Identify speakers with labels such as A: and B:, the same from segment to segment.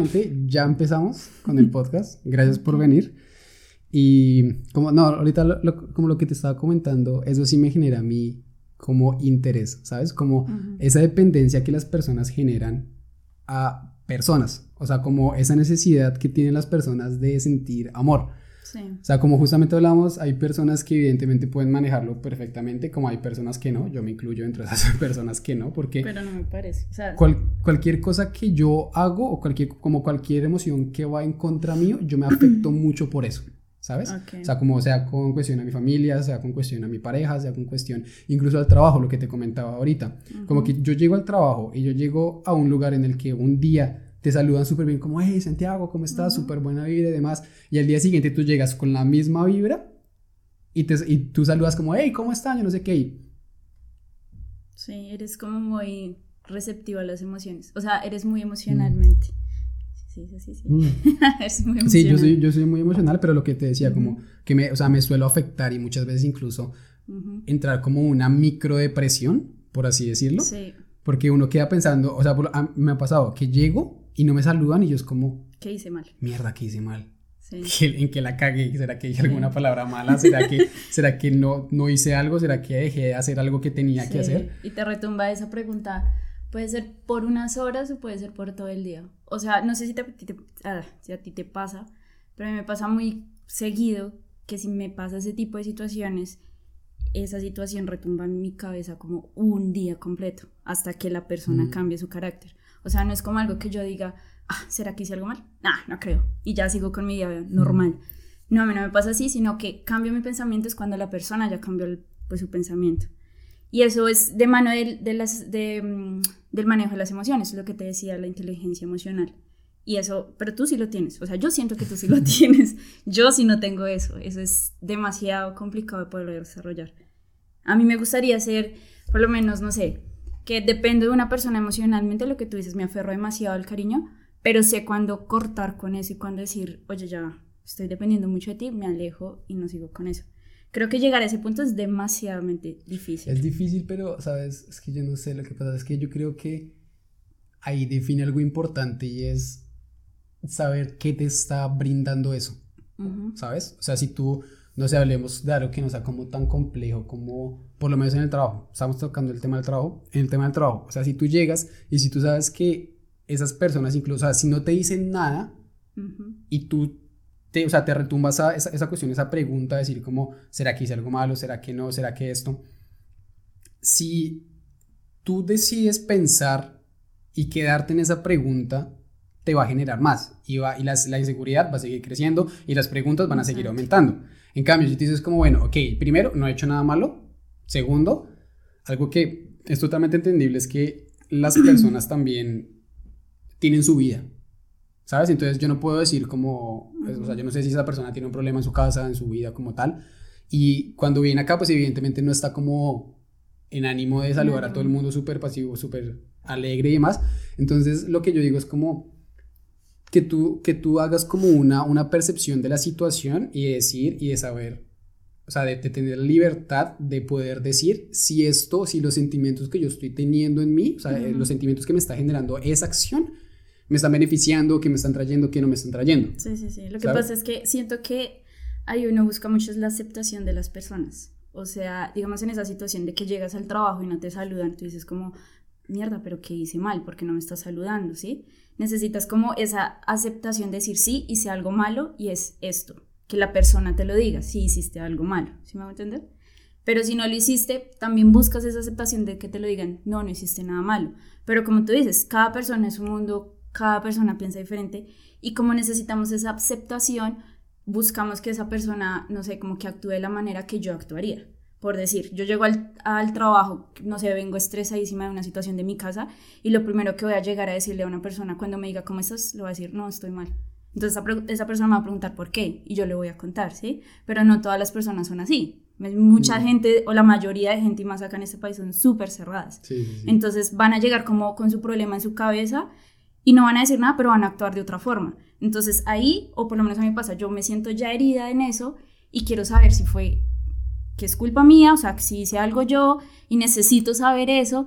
A: básicamente ya empezamos con el podcast. Gracias por venir. Y como, no, ahorita como lo que te estaba comentando, eso sí me genera a mí como interés, ¿sabes? Como esa dependencia que las personas generan a personas, o sea, como esa necesidad que tienen las personas de sentir amor. Sí. O sea, como justamente hablamos, hay personas que evidentemente pueden manejarlo perfectamente, como hay personas que no, yo me incluyo entre esas personas que no, porque...
B: Pero no me parece, o sea...
A: cualquier cosa que yo hago o cualquier, como cualquier emoción que va en contra mío, yo me afecto mucho por eso. ¿sabes? O sea, como sea con cuestión a mi familia, sea con cuestión a mi pareja, sea con cuestión incluso al trabajo, lo que te comentaba ahorita. Como que yo llego al trabajo y yo llego a un lugar en el que un día te saludan súper bien, como, hey Santiago, ¿cómo estás? Súper buena vibra y demás. Y al día siguiente tú llegas con la misma vibra y, te, y tú saludas como, hey, ¿cómo están? Yo no sé qué.
B: Sí, eres como muy receptivo a las emociones. O sea, eres muy emocionalmente. Sí, sí, sí. sí. Mm. es muy
A: sí yo, soy, yo soy muy emocional, pero lo que te decía, como que me, o sea, me suelo afectar y muchas veces incluso entrar como una microdepresión, por así decirlo. Sí. Porque uno queda pensando, o sea, me ha pasado que llego y no me saludan y yo es como...
B: ¿Qué hice mal?
A: Mierda, ¿qué hice mal? Sí. ¿En qué la cagué? ¿Será que dije alguna palabra mala? ¿Será que, ¿será que no, no hice algo? ¿Será que dejé de hacer algo que tenía que hacer?
B: Y te retumba esa pregunta Puede ser por unas horas o puede ser por todo el día. O sea, no sé si, te, ah, si a ti te pasa, pero a mí me pasa muy seguido que si me pasa ese tipo de situaciones, esa situación retumba en mi cabeza como un día completo hasta que la persona mm. cambie su carácter. O sea, no es como algo que yo diga, ah, ¿será que hice algo mal? Nah, no creo. Y ya sigo con mi día normal. Mm. No, a mí no me pasa así, sino que cambio mi pensamiento es cuando la persona ya cambió pues, su pensamiento. Y eso es de mano de, las, de, mm, del manejo de las emociones, es lo que te decía la inteligencia emocional. Y eso, pero tú sí lo tienes, o sea, yo siento que tú sí lo tienes, yo sí no tengo eso, eso es demasiado complicado de poder desarrollar. A mí me gustaría ser, por lo menos, no sé, que depende de una persona emocionalmente, lo que tú dices, me aferro demasiado al cariño, pero sé cuándo cortar con eso y cuándo decir, oye, ya estoy dependiendo mucho de ti, me alejo y no sigo con eso creo que llegar a ese punto es demasiadamente difícil.
A: Es difícil, pero, ¿sabes? Es que yo no sé, lo que pasa es que yo creo que ahí define algo importante y es saber qué te está brindando eso, ¿sabes? O sea, si tú, no sé, hablemos de algo que no sea como tan complejo como, por lo menos en el trabajo, estamos tocando el tema del trabajo, en el tema del trabajo, o sea, si tú llegas y si tú sabes que esas personas, incluso, o sea, si no te dicen nada y tú te, o sea, te retumba esa, esa, cuestión, esa pregunta, decir como, ¿será que hice algo malo? ¿Será que no? ¿Será que esto? Si tú decides pensar y quedarte en esa pregunta, te va a generar más y, va, y la inseguridad va a seguir creciendo y las preguntas van a seguir aumentando. En cambio, si tú dices como, bueno, ok, primero, no he hecho nada malo. Segundo, algo que es totalmente entendible es que las personas también tienen su vida. ¿sabes? Entonces yo no puedo decir como, pues, o sea, yo no sé si esa persona tiene un problema en su casa, en su vida como tal, y cuando viene acá, pues evidentemente no está como en ánimo de saludar a todo el mundo súper pasivo, súper alegre y demás. Entonces lo que yo digo es como que tú, que tú hagas como una, una percepción de la situación y decir y de saber, o sea, de, tener libertad de poder decir si esto, si los sentimientos que yo estoy teniendo en mí, o sea, los sentimientos que me está generando esa acción, me están beneficiando, qué me están trayendo, qué no me están trayendo.
B: Sí, sí, sí. Lo que pasa es que siento que ahí uno busca mucho la aceptación de las personas. O sea, digamos en esa situación de que llegas al trabajo y no te saludan, tú dices como, mierda, pero ¿qué hice mal? ¿Por qué no me estás saludando? ¿Sí? Necesitas como esa aceptación de decir sí, hice algo malo y es esto. Que la persona te lo diga, sí hiciste algo malo. ¿Sí me va a entender? Pero si no lo hiciste, también buscas esa aceptación de que te lo digan, no, no hiciste nada malo. Pero como tú dices, cada persona es un mundo cada persona piensa diferente y como necesitamos esa aceptación, buscamos que esa persona, no sé, como que actúe de la manera que yo actuaría. Por decir, yo llego al, al, trabajo, no sé, vengo estresadísima de una situación de mi casa y lo primero que voy a llegar a decirle a una persona cuando me diga, ¿cómo estás? Le voy a decir, no, estoy mal. Entonces esa, esa persona me va a preguntar por qué y yo le voy a contar, ¿sí? Pero no todas las personas son así. Mucha mm. gente, o la mayoría de gente, y más acá en este país, son súper cerradas. Entonces van a llegar como con su problema en su cabeza y no van a decir nada, pero van a actuar de otra forma. Entonces ahí, o por lo menos a mí me pasa, yo me siento ya herida en eso y quiero saber si fue que es culpa mía, o sea, si hice algo yo y necesito saber eso.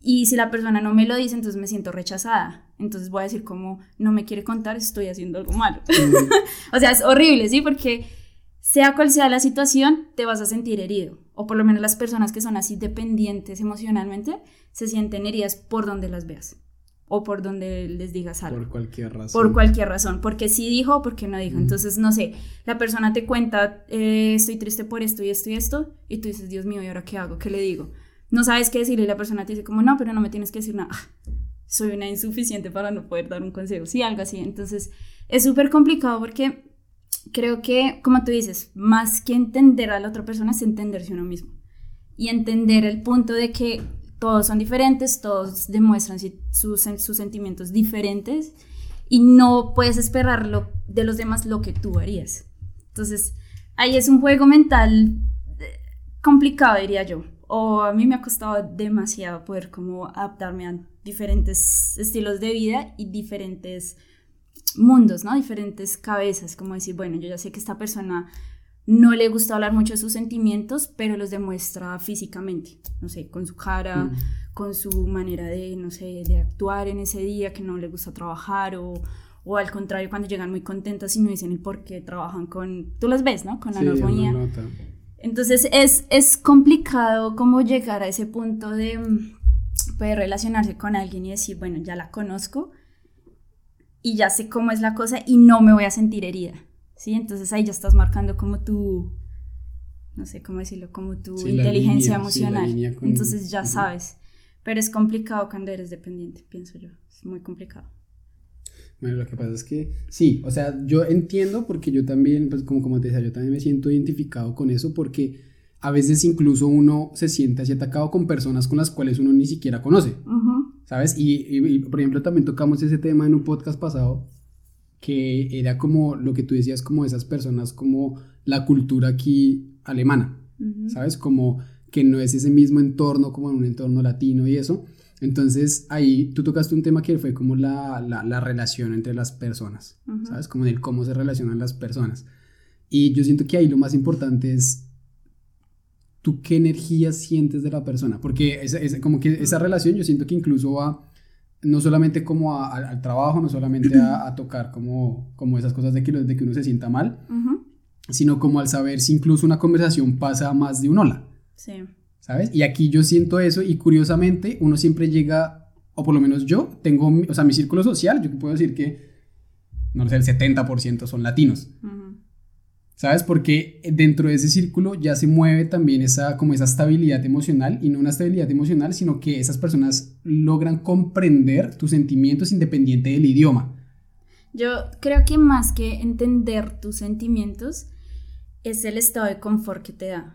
B: Y si la persona no me lo dice, entonces me siento rechazada. Entonces voy a decir como, no me quiere contar, estoy haciendo algo malo. o sea, es horrible, ¿sí? Porque sea cual sea la situación, te vas a sentir herido. O por lo menos las personas que son así dependientes emocionalmente se sienten heridas por donde las veas. O por donde les digas algo.
A: Por cualquier razón.
B: Por cualquier razón. Porque sí dijo o porque no dijo. Entonces, no sé, la persona te cuenta, eh, estoy triste por esto y esto y esto. Y tú dices, Dios mío, ¿y ahora qué hago? ¿Qué le digo? no sabes qué decirle y la persona te dice como, no, pero no me tienes que decir nada. Ah, soy una insuficiente para no poder dar un consejo. Sí, algo así. Entonces, es súper complicado porque creo que, como tú dices, más que entender a la otra persona es entenderse uno mismo. Y entender el punto de que todos son diferentes, todos demuestran sus, sentimientos diferentes y no puedes esperar de los demás lo que tú harías. Entonces, ahí es un juego mental eh, complicado, diría yo o a mí me ha costado demasiado poder como adaptarme a diferentes estilos de vida y diferentes mundos, ¿no? Diferentes cabezas, como decir, bueno, yo ya sé que esta persona no le gusta hablar mucho de sus sentimientos, pero los demuestra físicamente, no sé, con su cara, mm. con su manera de, no sé, de actuar en ese día, que no le gusta trabajar o, o al contrario, cuando llegan muy contentas y no dicen el por qué trabajan con, tú las ves, ¿no? Con la sí, entonces es, es complicado como llegar a ese punto de mm, poder relacionarse con alguien y decir, bueno, ya la conozco y ya sé cómo es la cosa y no me voy a sentir herida, ¿sí? Entonces ahí ya estás marcando como tu, no sé cómo decirlo, como tu inteligencia emocional. Entonces ya sabes, pero es complicado cuando eres dependiente, pienso yo, es muy complicado.
A: Bueno, lo que pasa es que sí, o sea, yo entiendo porque yo también, pues como, como te decía, yo también me siento identificado con eso porque a veces incluso uno se siente así atacado con personas con las cuales uno ni siquiera conoce, ¿sabes? Y, por ejemplo también tocamos ese tema en un podcast pasado que era como lo que tú decías, como esas personas, como la cultura aquí alemana, ¿sabes? Como que no es ese mismo entorno como en un entorno latino y eso. Entonces ahí tú tocaste un tema que fue como la, la, relación entre las personas, ¿sabes? Como el cómo se relacionan las personas. Y yo siento que ahí lo más importante es tú qué energía sientes de la persona, porque es, como que esa relación yo siento que incluso va no solamente como al trabajo, no solamente a, tocar como, como esas cosas de que, de que uno se sienta mal, sino como al saber si incluso una conversación pasa más de un hola. Sí. ¿sabes? Y aquí yo siento eso y curiosamente uno siempre llega, o por lo menos yo, tengo, o sea, mi círculo social, yo puedo decir que, no sé, el 70% son latinos. ¿Sabes? Porque dentro de ese círculo ya se mueve también esa, como esa estabilidad emocional, y no una estabilidad emocional, sino que esas personas logran comprender tus sentimientos independiente del idioma.
B: Yo creo que más que entender tus sentimientos, es el estado de confort que te da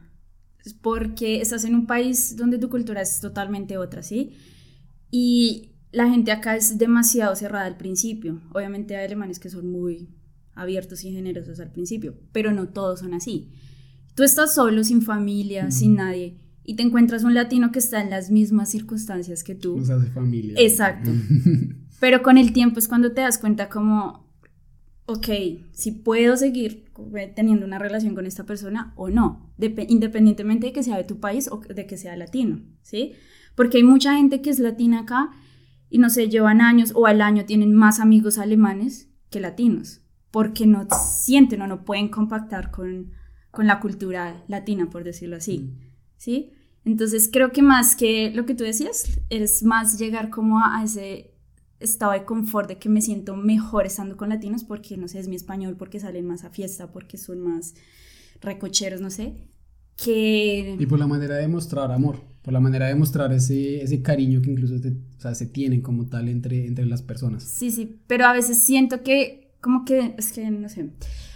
B: porque estás en un país donde tu cultura es totalmente otra, ¿sí? Y la gente acá es demasiado cerrada al principio. Obviamente hay alemanes que son muy abiertos y generosos al principio, pero no todos son así. Tú estás solo, sin familia, sin nadie, y te encuentras un latino que está en las mismas circunstancias que tú.
A: Nos hace familia.
B: Exacto. pero con el tiempo es cuando te das cuenta como, ok, si puedo seguir teniendo una relación con esta persona o no, independientemente de que sea de tu país o de que sea latino, ¿sí? Porque hay mucha gente que es latina acá y no sé, llevan años o al año tienen más amigos alemanes que latinos, porque no sienten o no pueden compactar con, con la cultura latina, por decirlo así, mm. ¿sí? Entonces creo que más que lo que tú decías, es más llegar como a ese estado de confort, de que me siento mejor estando con latinos porque, no sé, es mi español, porque salen más a fiesta, porque son más recocheros, no sé, que...
A: Y por la manera de mostrar amor, por la manera de mostrar ese, ese cariño que incluso se tienen como tal entre, entre las personas.
B: Sí, sí, pero a veces siento que, como que, es que, no sé,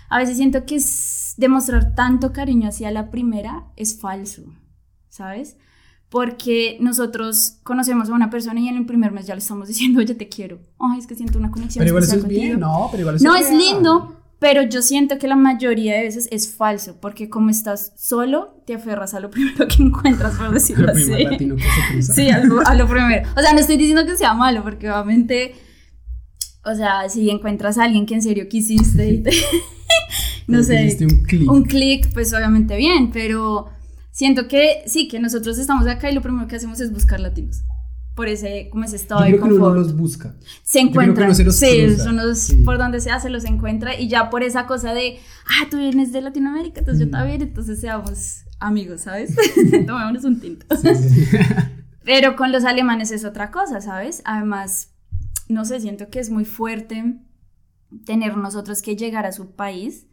B: a veces siento que es demostrar tanto cariño hacia la primera es falso, ¿sabes? porque nosotros conocemos a una persona y en el primer mes ya le estamos diciendo, oye, te quiero. Ay, es que siento una conexión.
A: Pero igual eso es bien, no, pero igual
B: eso No, es, lindo, pero yo siento que la mayoría de veces es falso, porque como estás solo, te aferras a lo primero que encuentras, por decirlo así. Latino que se sí, a lo, a lo primero. O sea, no estoy diciendo que sea malo, porque obviamente, o sea, si encuentras a alguien que en serio quisiste y te, no sé, un clic, pues obviamente bien, pero siento que sí, que nosotros estamos acá y lo primero que hacemos es buscar latinos. por ese, como ese estado
A: Yo
B: de
A: creo que uno
B: confort.
A: no los busca.
B: se
A: Yo creo
B: encuentran,
A: uno se los
B: sí, son los-
A: sí.
B: por donde sea se los encuentra y ya por esa cosa de, ah, tú vienes de Latinoamérica, entonces yo
A: Mm.
B: también, entonces seamos amigos, ¿sabes? Tomémonos un tinto.
A: Sí, sí.
B: Pero con los alemanes es otra cosa, ¿sabes? Además, no sé, siento que es muy fuerte tener nosotros que llegar a su país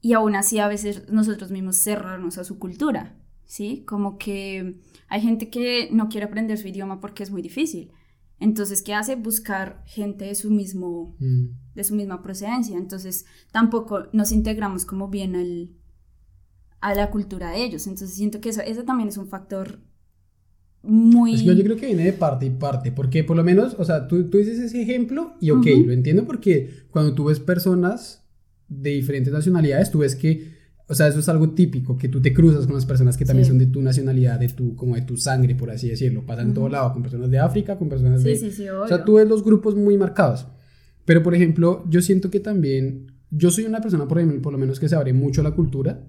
B: y aún así a veces nosotros mismos cerrarnos a su cultura, ¿sí? Como que hay gente que no quiere aprender su idioma porque es muy difícil. Entonces, ¿qué hace? Buscar gente de su mismo
A: Mm.
B: de su misma procedencia. Entonces, tampoco nos integramos como bien al, a la cultura de ellos. Entonces, siento que eso, eso también es un factor muy...
A: Es que yo creo que viene de parte y parte, porque por lo menos, o sea, tú, tú dices ese ejemplo y ok, lo entiendo porque cuando tú ves personas de diferentes nacionalidades, tú ves que, o sea, eso es algo típico, que tú te cruzas con las personas que también
B: Sí.
A: son de tu nacionalidad, de tu, como de tu sangre, por así decirlo, pasa en todo
B: Ujú.
A: lado, con personas de África, con personas de...
B: Sí, sí, sí,
A: O sea,
B: obvio.
A: tú ves los grupos muy marcados. Pero, por ejemplo, yo siento que también, yo soy una persona, por, lo menos, que se abre mucho a la cultura,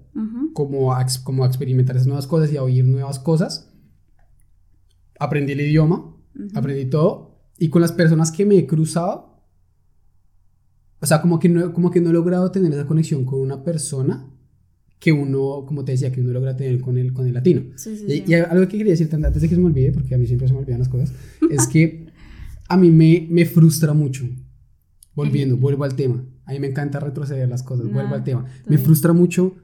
A: como a, como a experimentar esas nuevas cosas y a oír nuevas cosas. Aprendí el idioma,
B: Ujú.
A: aprendí todo. Y con las personas que me he cruzado, o sea, como que no, como que no he logrado tener esa conexión con una persona que uno, como te decía, que uno logra tener con el, con el latino.
B: Sí, sí,
A: Y,
B: sí.
A: y algo que quería decirte antes de que se me olvide, porque a mí siempre se me olvidan las cosas, es que a mí me, me frustra mucho. Volviendo, vuelvo al tema. A mí me encanta retroceder las cosas, vuelvo
B: Ah,
A: al tema. Me frustra mucho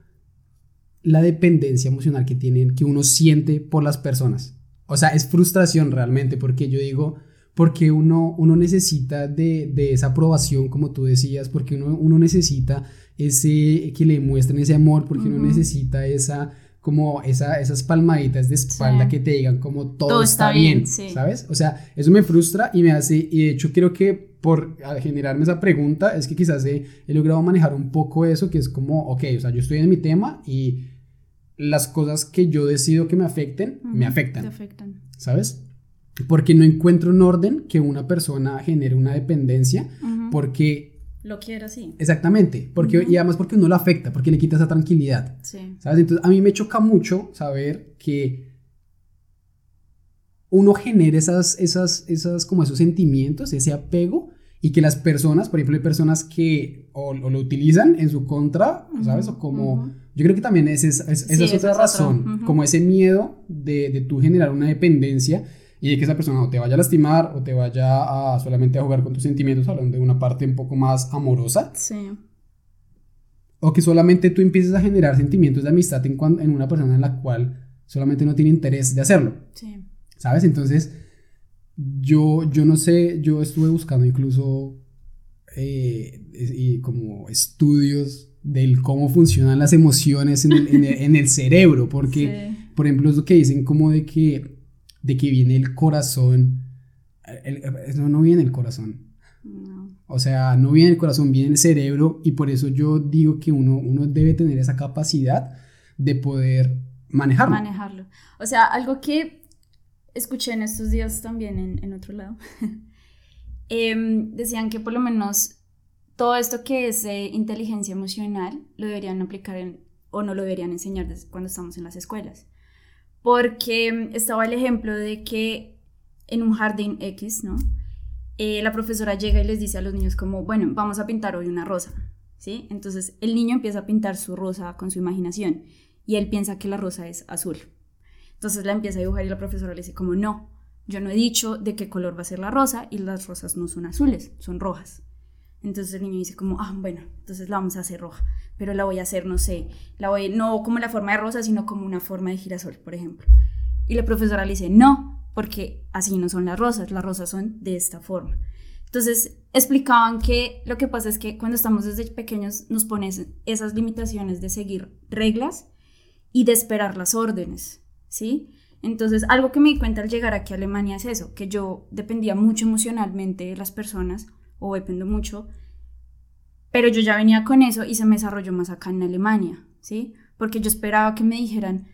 A: la dependencia emocional que tienen, que uno siente por las personas. O sea, es frustración realmente, porque yo digo, porque uno, uno necesita de, de esa aprobación, como tú decías, porque uno, uno necesita ese, que le muestren ese amor, porque uno
B: Ujú.
A: necesita esa, como esa, esas palmaditas de espalda
B: Sí.
A: que te digan como todo,
B: Todo
A: está,
B: está
A: bien,
B: bien, sí.
A: ¿sabes? O sea, eso me frustra y me hace, y de hecho creo que por generarme esa pregunta es que quizás he, he logrado manejar un poco eso, que es como, ok, o sea, yo estoy en mi tema y las cosas que yo decido que me afecten, me afectan.
B: Te afectan.
A: ¿sabes? Porque no encuentro un orden que una persona genere una dependencia, porque,
B: Lo quiero así.
A: exactamente, porque, y además porque no lo afecta, porque le quita esa tranquilidad,
B: Sí.
A: ¿sabes? Entonces a mí me choca mucho saber que uno genere esas, esas, esas, como esos sentimientos, ese apego, y que las personas, por ejemplo, hay personas que o, o lo utilizan en su contra, ¿sabes? O como...
B: Ujú.
A: Yo creo que también es, es- es- esa
B: Sí,
A: es
B: esa
A: otra
B: es otra.
A: razón,
B: Ujú.
A: como ese miedo de, de tú generar una dependencia y de que esa persona o te vaya a lastimar o te vaya a solamente a jugar con tus sentimientos, hablando de una parte un poco más amorosa,
B: Sí.
A: o que solamente tú empieces a generar sentimientos de amistad en, cuan- en una persona en la cual solamente no tiene interés de hacerlo,
B: Sí.
A: ¿sabes? Entonces, yo, yo no sé, yo estuve buscando incluso eh, y como estudios del cómo funcionan las emociones en el, en el- en el cerebro, porque,
B: Sí.
A: por ejemplo, es lo que dicen como de que, de que viene el corazón, el- el- no, no viene el corazón,
B: No.
A: o sea, no viene el corazón, viene el cerebro y por eso yo digo que uno, uno debe tener esa capacidad de poder manejarlo.
B: manejarlo. O sea, algo que escuché en estos días también en, en otro lado, em, decían que por lo menos todo esto que es eh, inteligencia emocional lo deberían aplicar en, o no lo deberían enseñar cuando estamos en las escuelas. Porque em, estaba el ejemplo de que en un jardín X, ¿no? Eh, la profesora llega y les dice a los niños como, bueno, vamos a pintar hoy una rosa, ¿sí? Entonces el niño empieza a pintar su rosa con su imaginación y él piensa que la rosa es azul. Entonces la empieza a dibujar y la profesora le dice como, no, yo no he dicho de qué color va a ser la rosa y las rosas no son azules, son rojas. Entonces el niño dice como, ah, bueno, entonces la vamos a hacer roja, pero la voy a hacer, no sé, la voy, no como la forma de rosa, sino como una forma de girasol, por ejemplo. Y la profesora le dice, no, porque así no son las rosas, las rosas son de esta forma. Entonces explicaban que lo que pasa es que cuando estamos desde pequeños nos pones esas limitaciones de seguir reglas y de esperar las órdenes, ¿sí? Entonces algo que me di cuenta al llegar aquí a Alemania es eso, que yo dependía mucho emocionalmente de las personas, o dependo mucho, pero yo ya venía con eso y se me desarrolló más acá en Alemania, ¿sí? Porque yo esperaba que me dijeran,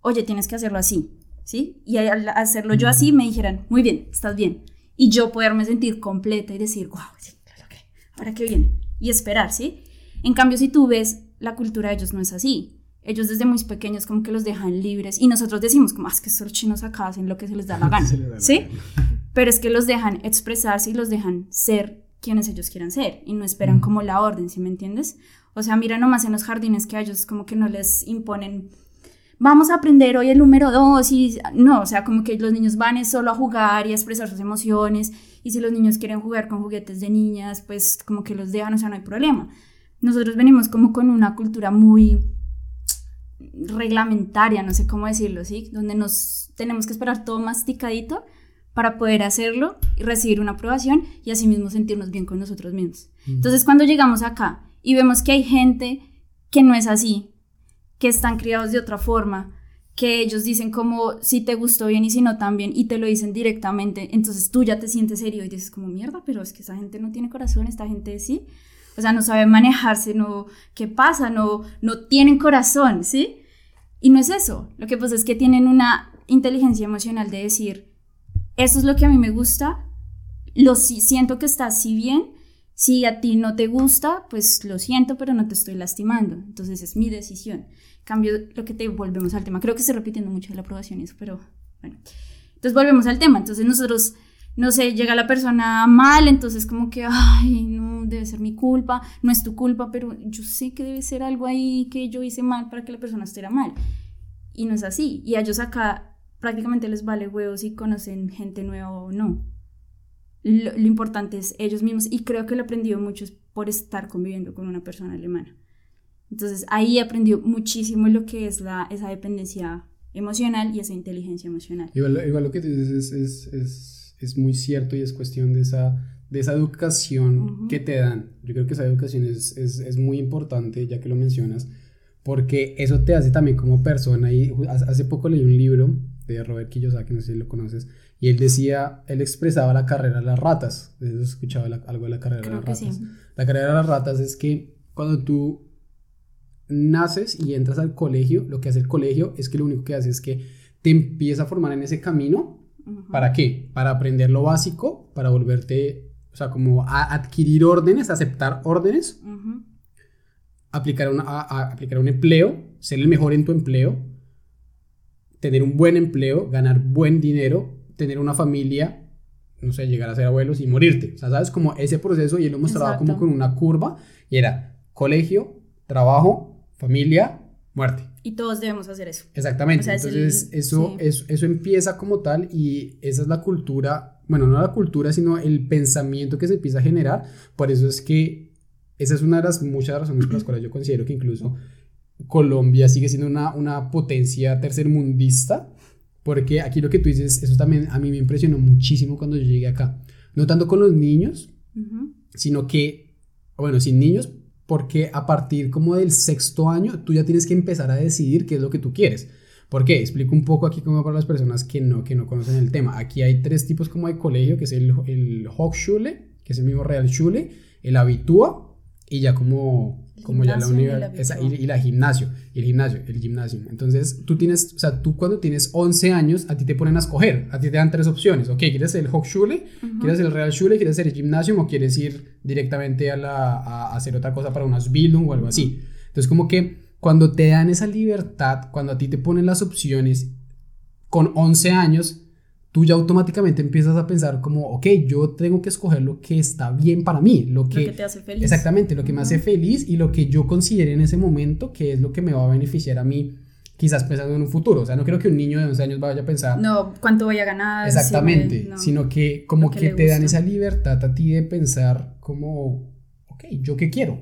B: oye, tienes que hacerlo así, ¿sí? Y al hacerlo yo así me dijeran, muy bien, estás bien. Y yo poderme sentir completa y decir, wow, sí, claro que, ahora que viene. Y esperar, ¿sí? En cambio, si tú ves, la cultura de ellos no es así. Ellos desde muy pequeños como que los dejan libres y nosotros decimos como, ah, es que estos chinos acá hacen lo que se les da la gana, ¿sí? Pero es que los dejan expresarse y los dejan ser quienes ellos quieran ser y no esperan como la orden, ¿sí me entiendes? O sea, mira nomás en los jardines que a ellos como que no les imponen, vamos a aprender hoy el número dos y no, o sea, como que los niños van solo a jugar y a expresar sus emociones y si los niños quieren jugar con juguetes de niñas, pues como que los dejan, o sea, no hay problema. Nosotros venimos como con una cultura muy reglamentaria, no sé cómo decirlo, ¿sí? Donde nos tenemos que esperar todo masticadito para poder hacerlo y recibir una aprobación y asimismo sentirnos bien con nosotros mismos. Entonces, cuando llegamos acá y vemos que hay gente que no es así, que están criados de otra forma, que ellos dicen como si te gustó bien y si no también y te lo dicen directamente, entonces tú ya te sientes serio y dices como mierda, pero es que esa gente no tiene corazón, esta gente sí, o sea, no sabe manejarse, no, ¿qué pasa? No, no tienen corazón, ¿sí? Y no es eso, lo que pasa es que tienen una inteligencia emocional de decir, eso es lo que a mí me gusta, lo siento que está así bien, si a ti no te gusta, pues lo siento, pero no te estoy lastimando, entonces es mi decisión. Cambio lo que te volvemos al tema, creo que estoy repitiendo mucho la aprobación y eso, pero bueno. Entonces volvemos al tema, entonces nosotros no sé, llega la persona mal, entonces como que, ay, no, debe ser mi culpa, no es tu culpa, pero yo sé que debe ser algo ahí que yo hice mal para que la persona esté mal. Y no es así. Y a ellos acá prácticamente les vale huevos si conocen gente nueva o no. Lo, importante es ellos mismos y creo que lo he aprendido mucho por estar conviviendo con una persona alemana. Entonces ahí he aprendido muchísimo lo que es la, esa dependencia emocional y esa inteligencia emocional.
A: Igual, igual lo que dices es, es, es, muy cierto y es cuestión de esa, de esa educación que te dan. Yo creo que esa educación es, es, muy importante, ya que lo mencionas, porque eso te hace también como persona. Y hace poco leí un libro de Robert Kiyosaki, no sé si lo conoces, y él decía, él expresaba la carrera de las ratas, eso escuchaba algo de la carrera de las ratas. La carrera de las ratas es que cuando tú naces y entras al colegio, lo que hace el colegio es que lo único que hace es que te empieza a formar en ese camino, ¿para qué? Para aprender lo básico, para volverte, o sea, como a adquirir órdenes, aceptar órdenes, aplicar, una, a aplicar un empleo, ser el mejor en tu empleo, tener un buen empleo, ganar buen dinero, tener una familia, no sé, llegar a ser abuelos y morirte. O sea, sabes como ese proceso y él lo mostraba como con una curva y era colegio, trabajo, familia, muerte.
B: Y todos debemos hacer eso.
A: Exactamente. Entonces, eso, eso, eso empieza como tal y esa es la cultura, bueno, no la cultura, sino el pensamiento que se empieza a generar. Por eso es que esa es una de las muchas razones por las cuales yo considero que incluso Colombia sigue siendo una, una potencia tercermundista, porque aquí lo que tú dices, eso también a mí me impresionó muchísimo cuando yo llegué acá. No tanto con los niños, sino que, bueno, sin niños, porque a partir como del sexto año tú ya tienes que empezar a decidir qué es lo que tú quieres. ¿Por qué? Explico un poco aquí como para las personas que no, que no conocen el tema. Aquí hay tres tipos como de colegio, que es el, el Hochschule, que es el mismo Realschule, el Abitua y ya como como ya la universidad y, la gimnasio, y el gimnasio, el gimnasio. Entonces, tú tienes, o sea, tú cuando tienes 11 años, a ti te ponen a escoger, a ti te dan tres opciones, ok, ¿quieres el Hochschule? ¿Quieres el Realschule? ¿Quieres hacer el gimnasio? ¿O quieres ir directamente a, la, a hacer otra cosa para unas Bildung o algo así? Entonces, como que cuando te dan esa libertad, cuando a ti te ponen las opciones con 11 años, tú ya automáticamente empiezas a pensar como, ok, yo tengo que escoger lo que está bien para mí, lo que,
B: te hace feliz.
A: Exactamente, lo que me hace feliz y lo que yo considere en ese momento que es lo que me va a beneficiar a mí, quizás pensando en un futuro. O sea, no creo que un niño de 11 años vaya a pensar...
B: No, cuánto voy a ganar.
A: Exactamente, sino que como que, te dan esa libertad a ti de pensar como, ok, ¿yo qué quiero?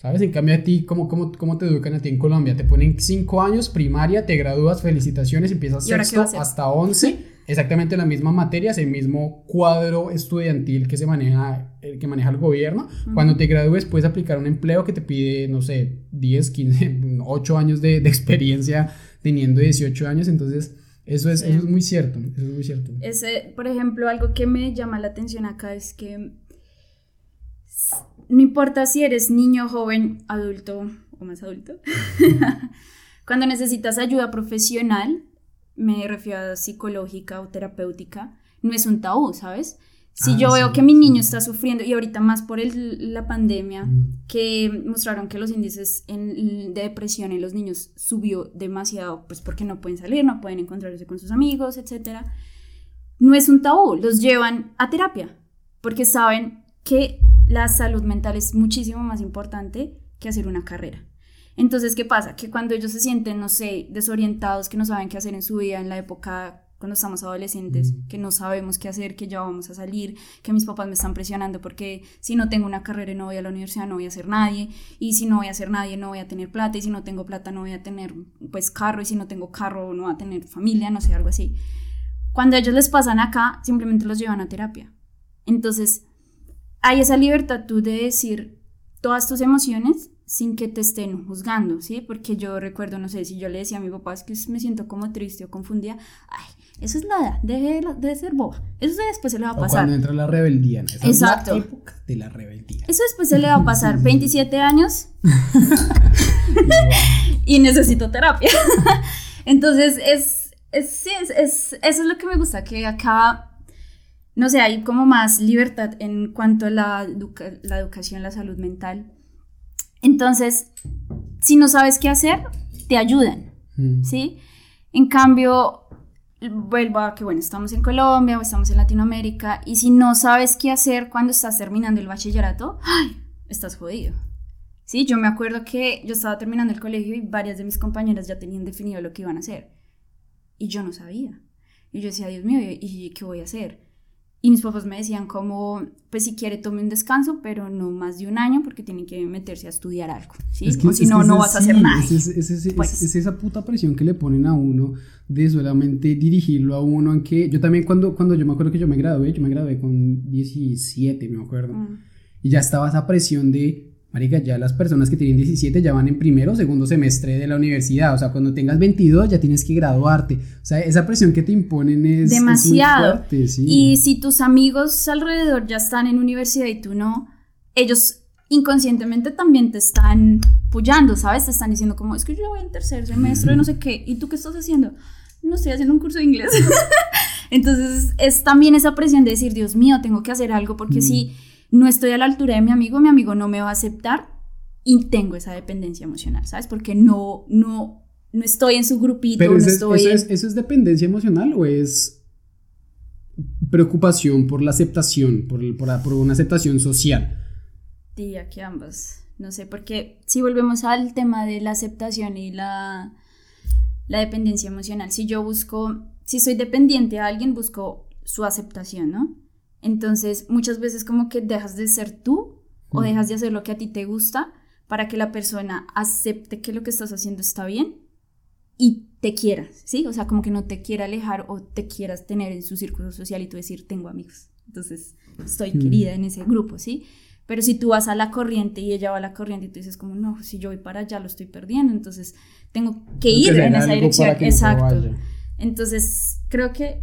A: ¿Sabes? En cambio a ti, ¿cómo, cómo, cómo te educan a ti en Colombia? Te ponen 5 años, primaria, te gradúas, felicitaciones, empiezas sexto hasta 11 exactamente las mismas materias, el mismo cuadro estudiantil que se maneja, el que maneja el gobierno. Cuando te gradúes puedes aplicar un empleo que te pide, no sé, 10, 15, 8 años de, de experiencia teniendo 18 años, entonces... Eso es, eso es muy cierto, eso es muy cierto.
B: Ese, por ejemplo, algo que me llama la atención acá es que no importa si eres niño, joven, adulto o más adulto, cuando necesitas ayuda profesional, me refiero a psicológica o terapéutica, no es un tabú, ¿sabes? Si yo veo que mi niño está sufriendo, y ahorita más por el, la pandemia, mm. que mostraron que los índices en, de depresión en los niños subió demasiado, pues porque no pueden salir, no pueden encontrarse con sus amigos, etc. No es un tabú, los llevan a terapia, porque saben que la salud mental es muchísimo más importante que hacer una carrera. Entonces, ¿qué pasa? Que cuando ellos se sienten, no sé, desorientados, que no saben qué hacer en su vida en la época cuando estamos adolescentes, que no sabemos qué hacer, que ya vamos a salir, que mis papás me están presionando porque si no tengo una carrera y no voy a la universidad no voy a ser nadie, y si no voy a ser nadie no voy a tener plata, y si no tengo plata no voy a tener pues carro, y si no tengo carro no voy a tener familia, no sé, algo así. Cuando ellos les pasan acá, simplemente los llevan a terapia. Entonces, hay esa libertad tú de decir todas tus emociones sin que te estén juzgando, ¿sí? Porque yo recuerdo, no sé, si yo le decía a mi papá es que me siento como triste o confundida, ay, eso es nada, deje de ser boba. Eso después se le va a pasar. O
A: cuando entra la rebeldía. Esa Exacto. Es la época de la rebeldía.
B: Eso después se le va a pasar. 27 años. y necesito terapia. Entonces, es, es, es, es, eso es lo que me gusta, que acá, no sé, hay como más libertad en cuanto a la, la educación, la salud mental. Entonces, si no sabes qué hacer, te ayudan, mm. ¿sí? En cambio, vuelvo a que, bueno, estamos en Colombia o estamos en Latinoamérica y si no sabes qué hacer cuando estás terminando el bachillerato, ¡ay! estás jodido. Sí, yo me acuerdo que yo estaba terminando el colegio y varias de mis compañeras ya tenían definido lo que iban a hacer y yo no sabía. Y yo decía, Dios mío, ¿y qué voy a hacer? Y mis papás me decían como, pues si quiere tome un descanso, pero no más de un año porque tiene que meterse a estudiar algo, ¿sí? o si no, no vas a hacer nada.
A: Pues es, esa puta presión que le ponen a uno de solamente dirigirlo a uno en que yo también cuando, cuando yo me acuerdo que yo me gradué, yo me gradué con 17, me acuerdo, mm. y ya estaba esa presión de Marica, ya las personas que tienen 17 ya van en primero o segundo semestre de la universidad. O sea, cuando tengas 22 ya tienes que graduarte. O sea, esa presión que te imponen es demasiado. fuerte,
B: Y si tus amigos alrededor ya están en universidad y tú no, ellos inconscientemente también te están puyando, ¿sabes? Te están diciendo como, es que yo voy en tercer semestre, no sé qué. ¿Y tú qué estás haciendo? No estoy haciendo un curso de inglés. Entonces es también esa presión de decir, Dios mío, tengo que hacer algo porque si no estoy a la altura de mi amigo, mi amigo no me va a aceptar y tengo esa dependencia emocional, ¿sabes? Porque no, no, no estoy en su grupito,
A: Pero
B: no
A: eso, es, ¿Eso es dependencia emocional o es preocupación por la aceptación, por, por, una aceptación social?
B: Diría que ambas. No sé, porque si volvemos al tema de la aceptación y la, la dependencia emocional, si yo busco, si soy dependiente a alguien, busco su aceptación, ¿no? Entonces, muchas veces como que dejas de ser tú o dejas de hacer lo que a ti te gusta para que la persona acepte que lo que estás haciendo está bien y te quieras, ¿sí? O sea, como que no te quiera alejar o te quieras tener en su círculo social y tú decir, tengo amigos. Entonces, estoy querida en ese grupo, ¿sí? Pero si tú vas a la corriente y ella va a la corriente y tú dices como, no, si yo voy para allá lo estoy perdiendo, entonces tengo que ir en esa dirección. Exacto. Entonces, creo que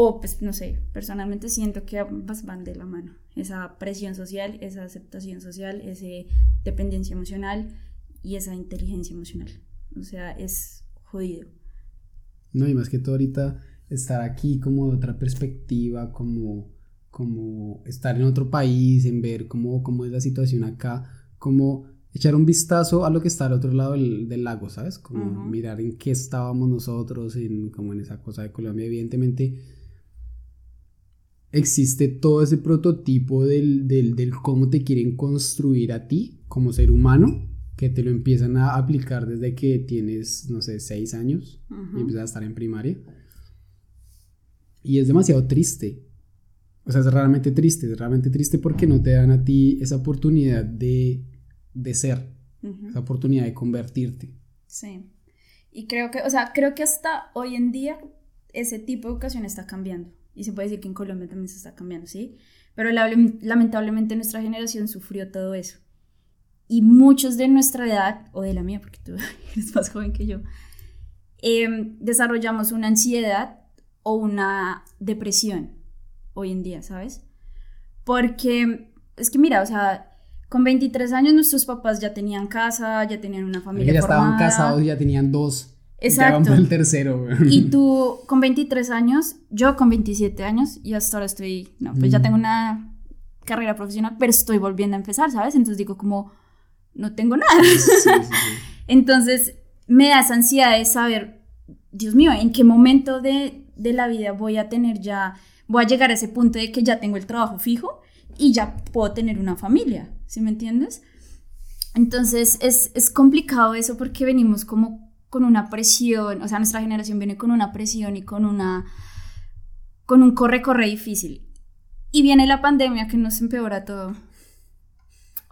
B: o pues no sé, personalmente siento que ambas van de la mano. Esa presión social, esa aceptación social, esa dependencia emocional y esa inteligencia emocional. O sea, es jodido.
A: No, y más que todo ahorita estar aquí como de otra perspectiva, como, como estar en otro país, en ver cómo, cómo es la situación acá, como echar un vistazo a lo que está al otro lado del, lago, ¿sabes? Como mirar en qué estábamos nosotros, en, como en esa cosa de Colombia. Evidentemente, existe todo ese prototipo del, del, cómo te quieren construir a ti como ser humano, que te lo empiezan a aplicar desde que tienes, no sé, seis años y empiezas a estar en primaria. Y es demasiado triste. O sea, es realmente triste, es realmente triste porque no te dan a ti esa oportunidad de, de ser, esa oportunidad de convertirte.
B: Sí. Y creo que, o sea, creo que hasta hoy en día ese tipo de educación está cambiando y se puede decir que en Colombia también se está cambiando, ¿sí? Pero lamentablemente nuestra generación sufrió todo eso. Y muchos de nuestra edad, o de la mía, porque tú eres más joven que yo, em, desarrollamos una ansiedad o una depresión hoy en día, ¿sabes? Porque es que mira, o sea, con 23 años nuestros papás ya tenían casa, ya tenían una familia.
A: Ya estaban casados, ya tenían dos Exacto. el tercero.
B: Y tú con 23 años, yo con 27 años y hasta ahora estoy, no, pues ya tengo una carrera profesional, pero estoy volviendo a empezar, ¿sabes? Entonces digo como, no tengo nada. Entonces me da esa ansiedad de saber, Dios mío, ¿en qué momento de, de la vida voy a tener ya, voy a llegar a ese punto de que ya tengo el trabajo fijo y ya puedo tener una familia, ¿sí me entiendes? Entonces es, es complicado eso porque venimos como con una presión, o sea, nuestra generación viene con una presión y con una con un corre-corre difícil. Y viene la pandemia que nos empeora todo.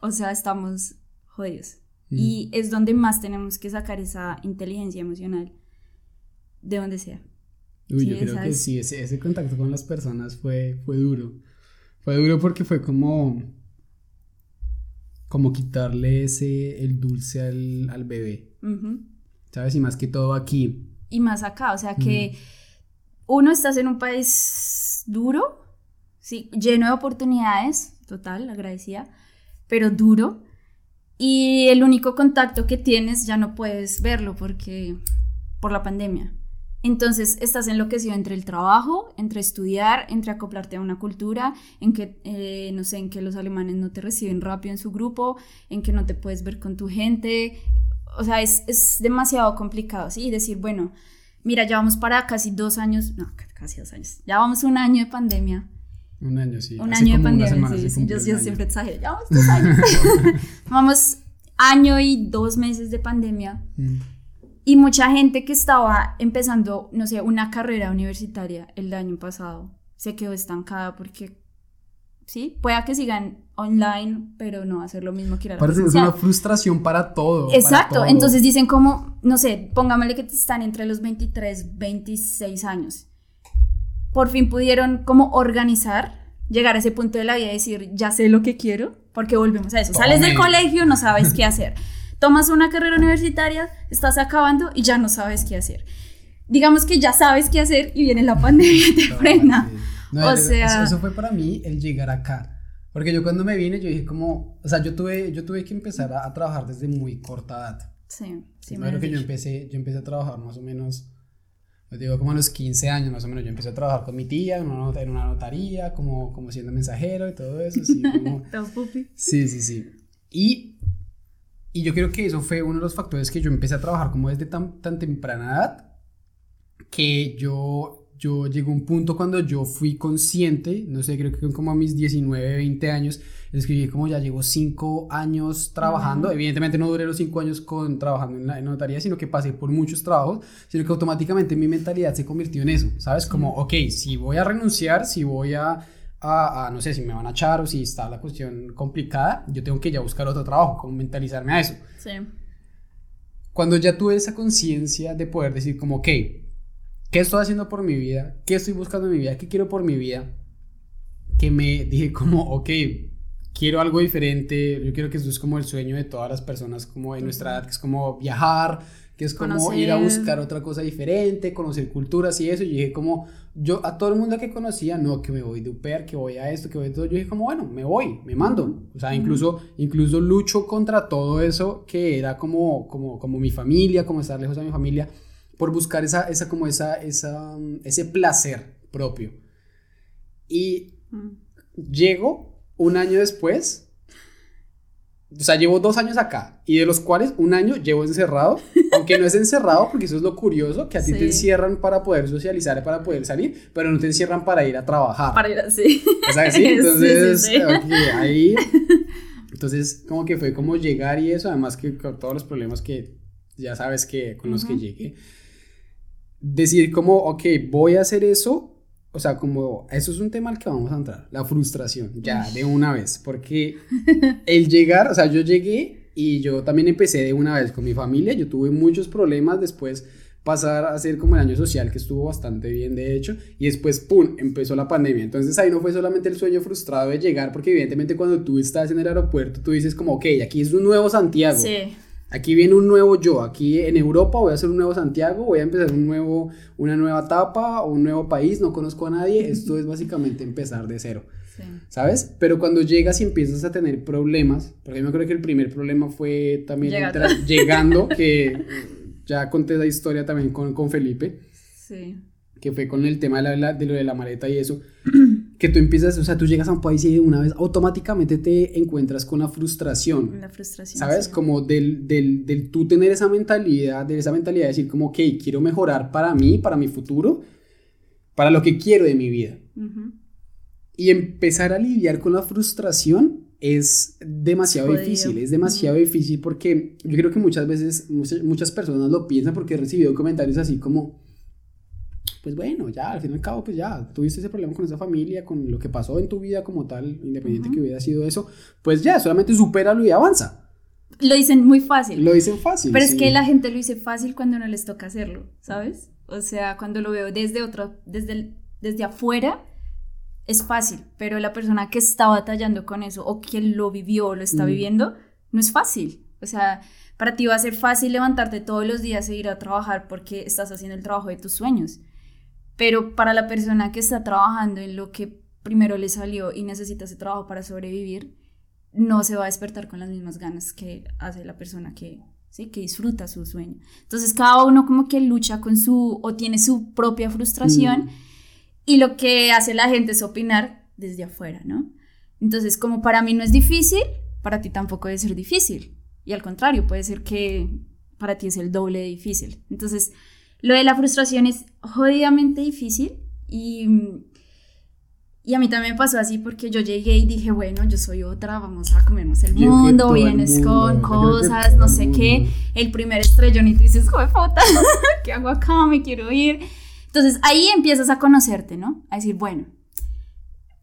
B: O sea, estamos jodidos. Y es donde más tenemos que sacar esa inteligencia emocional, de donde sea.
A: Uy, yo creo que sí, ese, ese, contacto con las personas fue, fue duro. Fue duro porque fue como, como quitarle ese, el dulce al, al bebé. ¿Sabes? Y más que todo aquí.
B: Y más acá, o sea que uno estás en un país duro, sí, lleno de oportunidades, total, agradecida, pero duro. Y el único contacto que tienes ya no puedes verlo porque por la pandemia. Entonces estás enloquecido entre el trabajo, entre estudiar, entre acoplarte a una cultura, en que, eh, no sé, en que los alemanes no te reciben rápido en su grupo, en que no te puedes ver con tu gente. O sea, es, es demasiado complicado, ¿sí? Y decir, bueno, mira, ya vamos para casi dos años, no, casi dos años, ya vamos un año de pandemia.
A: Un año, sí.
B: Un año de pandemia, sí, Yo, siempre exagero, ya vamos dos años. vamos año y dos meses de pandemia. Mm. Y mucha gente que estaba empezando, no sé, una carrera universitaria el año pasado se quedó estancada porque, sí, pueda que sigan online, pero no ser lo mismo que ir a la
A: Parece es una frustración para todo.
B: Exacto, entonces dicen como, no sé, póngamele que están entre los 23, 26 años. Por fin pudieron como organizar, llegar a ese punto de la vida y decir, ya sé lo que quiero, porque volvemos a eso. Sales del colegio, no sabes qué hacer. tomas una carrera universitaria, estás acabando y ya no sabes qué hacer. Digamos que ya sabes qué hacer y viene la pandemia y te frena.
A: O sea, eso, fue para mí el llegar acá. Porque yo cuando me vine, yo dije como, o sea, yo tuve, yo tuve que empezar a, trabajar desde muy corta edad. Sí, sí. Creo que yo empecé, yo empecé a trabajar más o menos, yo digo como a los 15 años más o menos, yo empecé a trabajar con mi tía en una, en una notaría, como, como siendo mensajero y todo eso. Así, como, sí, sí, sí. Y y yo creo que eso fue uno de los factores que yo empecé a trabajar como desde tan, tan temprana edad, que yo, yo llegó un punto cuando yo fui consciente, no sé, creo que como a mis 19, 20 años, es que dije como ya llevo 5 años trabajando, evidentemente no duré los 5 años con, trabajando en la notaría, sino que pasé por muchos trabajos, sino que automáticamente mi mentalidad se convirtió en eso, ¿sabes? Como, ok, si voy a renunciar, si voy a a, no sé, si me van a echar o si está la cuestión complicada, yo tengo que ya buscar otro trabajo, como mentalizarme a eso. Sí. Cuando ya tuve esa conciencia de poder decir como, ok, ¿qué estoy haciendo por mi vida? ¿Qué estoy buscando en mi vida? ¿Qué quiero por mi vida? Que me dije como, ok, quiero algo diferente, yo quiero que eso es como el sueño de todas las personas como en nuestra edad, que es como viajar, que es como ir a buscar otra cosa diferente, conocer culturas y eso. Y dije como, yo a todo el mundo que conocía, no, que me voy de UPER, que voy a esto, que voy a todo, yo dije como, bueno, me voy, me mando. O sea, incluso, incluso lucho contra todo eso que era como, como, como mi familia, como estar lejos de mi familia, por buscar esa, esa como esa, esa, ese placer propio. Y llego un año después o sea, llevo dos años acá y de los cuales un año llevo encerrado, aunque no es encerrado porque eso es lo curioso, que a ti te encierran para poder socializar, para poder salir, pero no te encierran para ir a trabajar.
B: Para ir sí.
A: O sea, sí, entonces, ahí, entonces como que fue como llegar y eso, además que con todos los problemas que ya sabes que con los que llegué, decir como, ok, voy a hacer eso o sea, como eso es un tema al que vamos a entrar, la frustración, ya de una vez, porque el llegar, o sea, yo llegué y yo también empecé de una vez con mi familia, yo tuve muchos problemas después pasar a ser como el año social que estuvo bastante bien de hecho y después pum empezó la pandemia entonces ahí no fue solamente el sueño frustrado de llegar porque evidentemente cuando tú estás en el aeropuerto tú dices como ok aquí es un nuevo Santiago sí. Aquí viene un nuevo yo, aquí en Europa voy a hacer un nuevo Santiago, voy a empezar un nuevo, una nueva etapa un nuevo país, no conozco a nadie, esto es básicamente empezar de cero, ¿sabes? Pero cuando llegas y empiezas a tener problemas, porque yo me acuerdo que el primer problema fue también llegando, que ya conté esa historia también con, con Felipe. Sí. Que fue con el tema de, la, de lo de la maleta y eso. que tú empiezas, o sea, tú llegas a un país y una vez automáticamente te encuentras con la frustración. La frustración. ¿Sabes? Como del, del, del, tú tener esa mentalidad, de esa mentalidad de decir como, ok, quiero mejorar para mí, para mi futuro, para lo que quiero de mi vida. Y empezar a lidiar con la frustración es demasiado difícil, es demasiado difícil porque yo creo que muchas veces muchas personas lo piensan porque he recibido comentarios así como, pues bueno, ya, al fin y al cabo, pues ya, tuviste ese problema con esa familia, con lo que pasó en tu vida como tal, independiente que hubiera sido eso, pues ya, solamente supéralo y avanza.
B: Lo dicen muy fácil.
A: Lo dicen fácil.
B: Pero es que la gente lo dice fácil cuando no les toca hacerlo, ¿sabes? O sea, cuando lo veo desde otro, desde, desde afuera, es fácil, pero la persona que está batallando con eso o quien lo vivió o lo está mm. viviendo, no es fácil. O sea, para ti va a ser fácil levantarte todos los días e ir a trabajar porque estás haciendo el trabajo de tus sueños. Pero para la persona que está trabajando en lo que primero le salió y necesita ese trabajo para sobrevivir, no se va a despertar con las mismas ganas que hace la persona que, ¿sí? que disfruta su sueño. Entonces cada uno como que lucha con su o tiene su propia frustración. Mm. Y lo que hace la gente es opinar desde afuera, ¿no? Entonces, como para mí no es difícil, para ti tampoco debe ser difícil. Y al contrario, puede ser que para ti es el doble de difícil. Entonces, lo de la frustración es jodidamente difícil y, y a mí también me pasó así porque yo llegué y dije, bueno, yo soy otra, vamos a comernos el mundo, vienes con cosas, no sé qué. El primer estrellón y tú dices, joder, puta, ¿qué hago acá? Me quiero ir. Entonces ahí empiezas a conocerte, ¿no? A decir, bueno,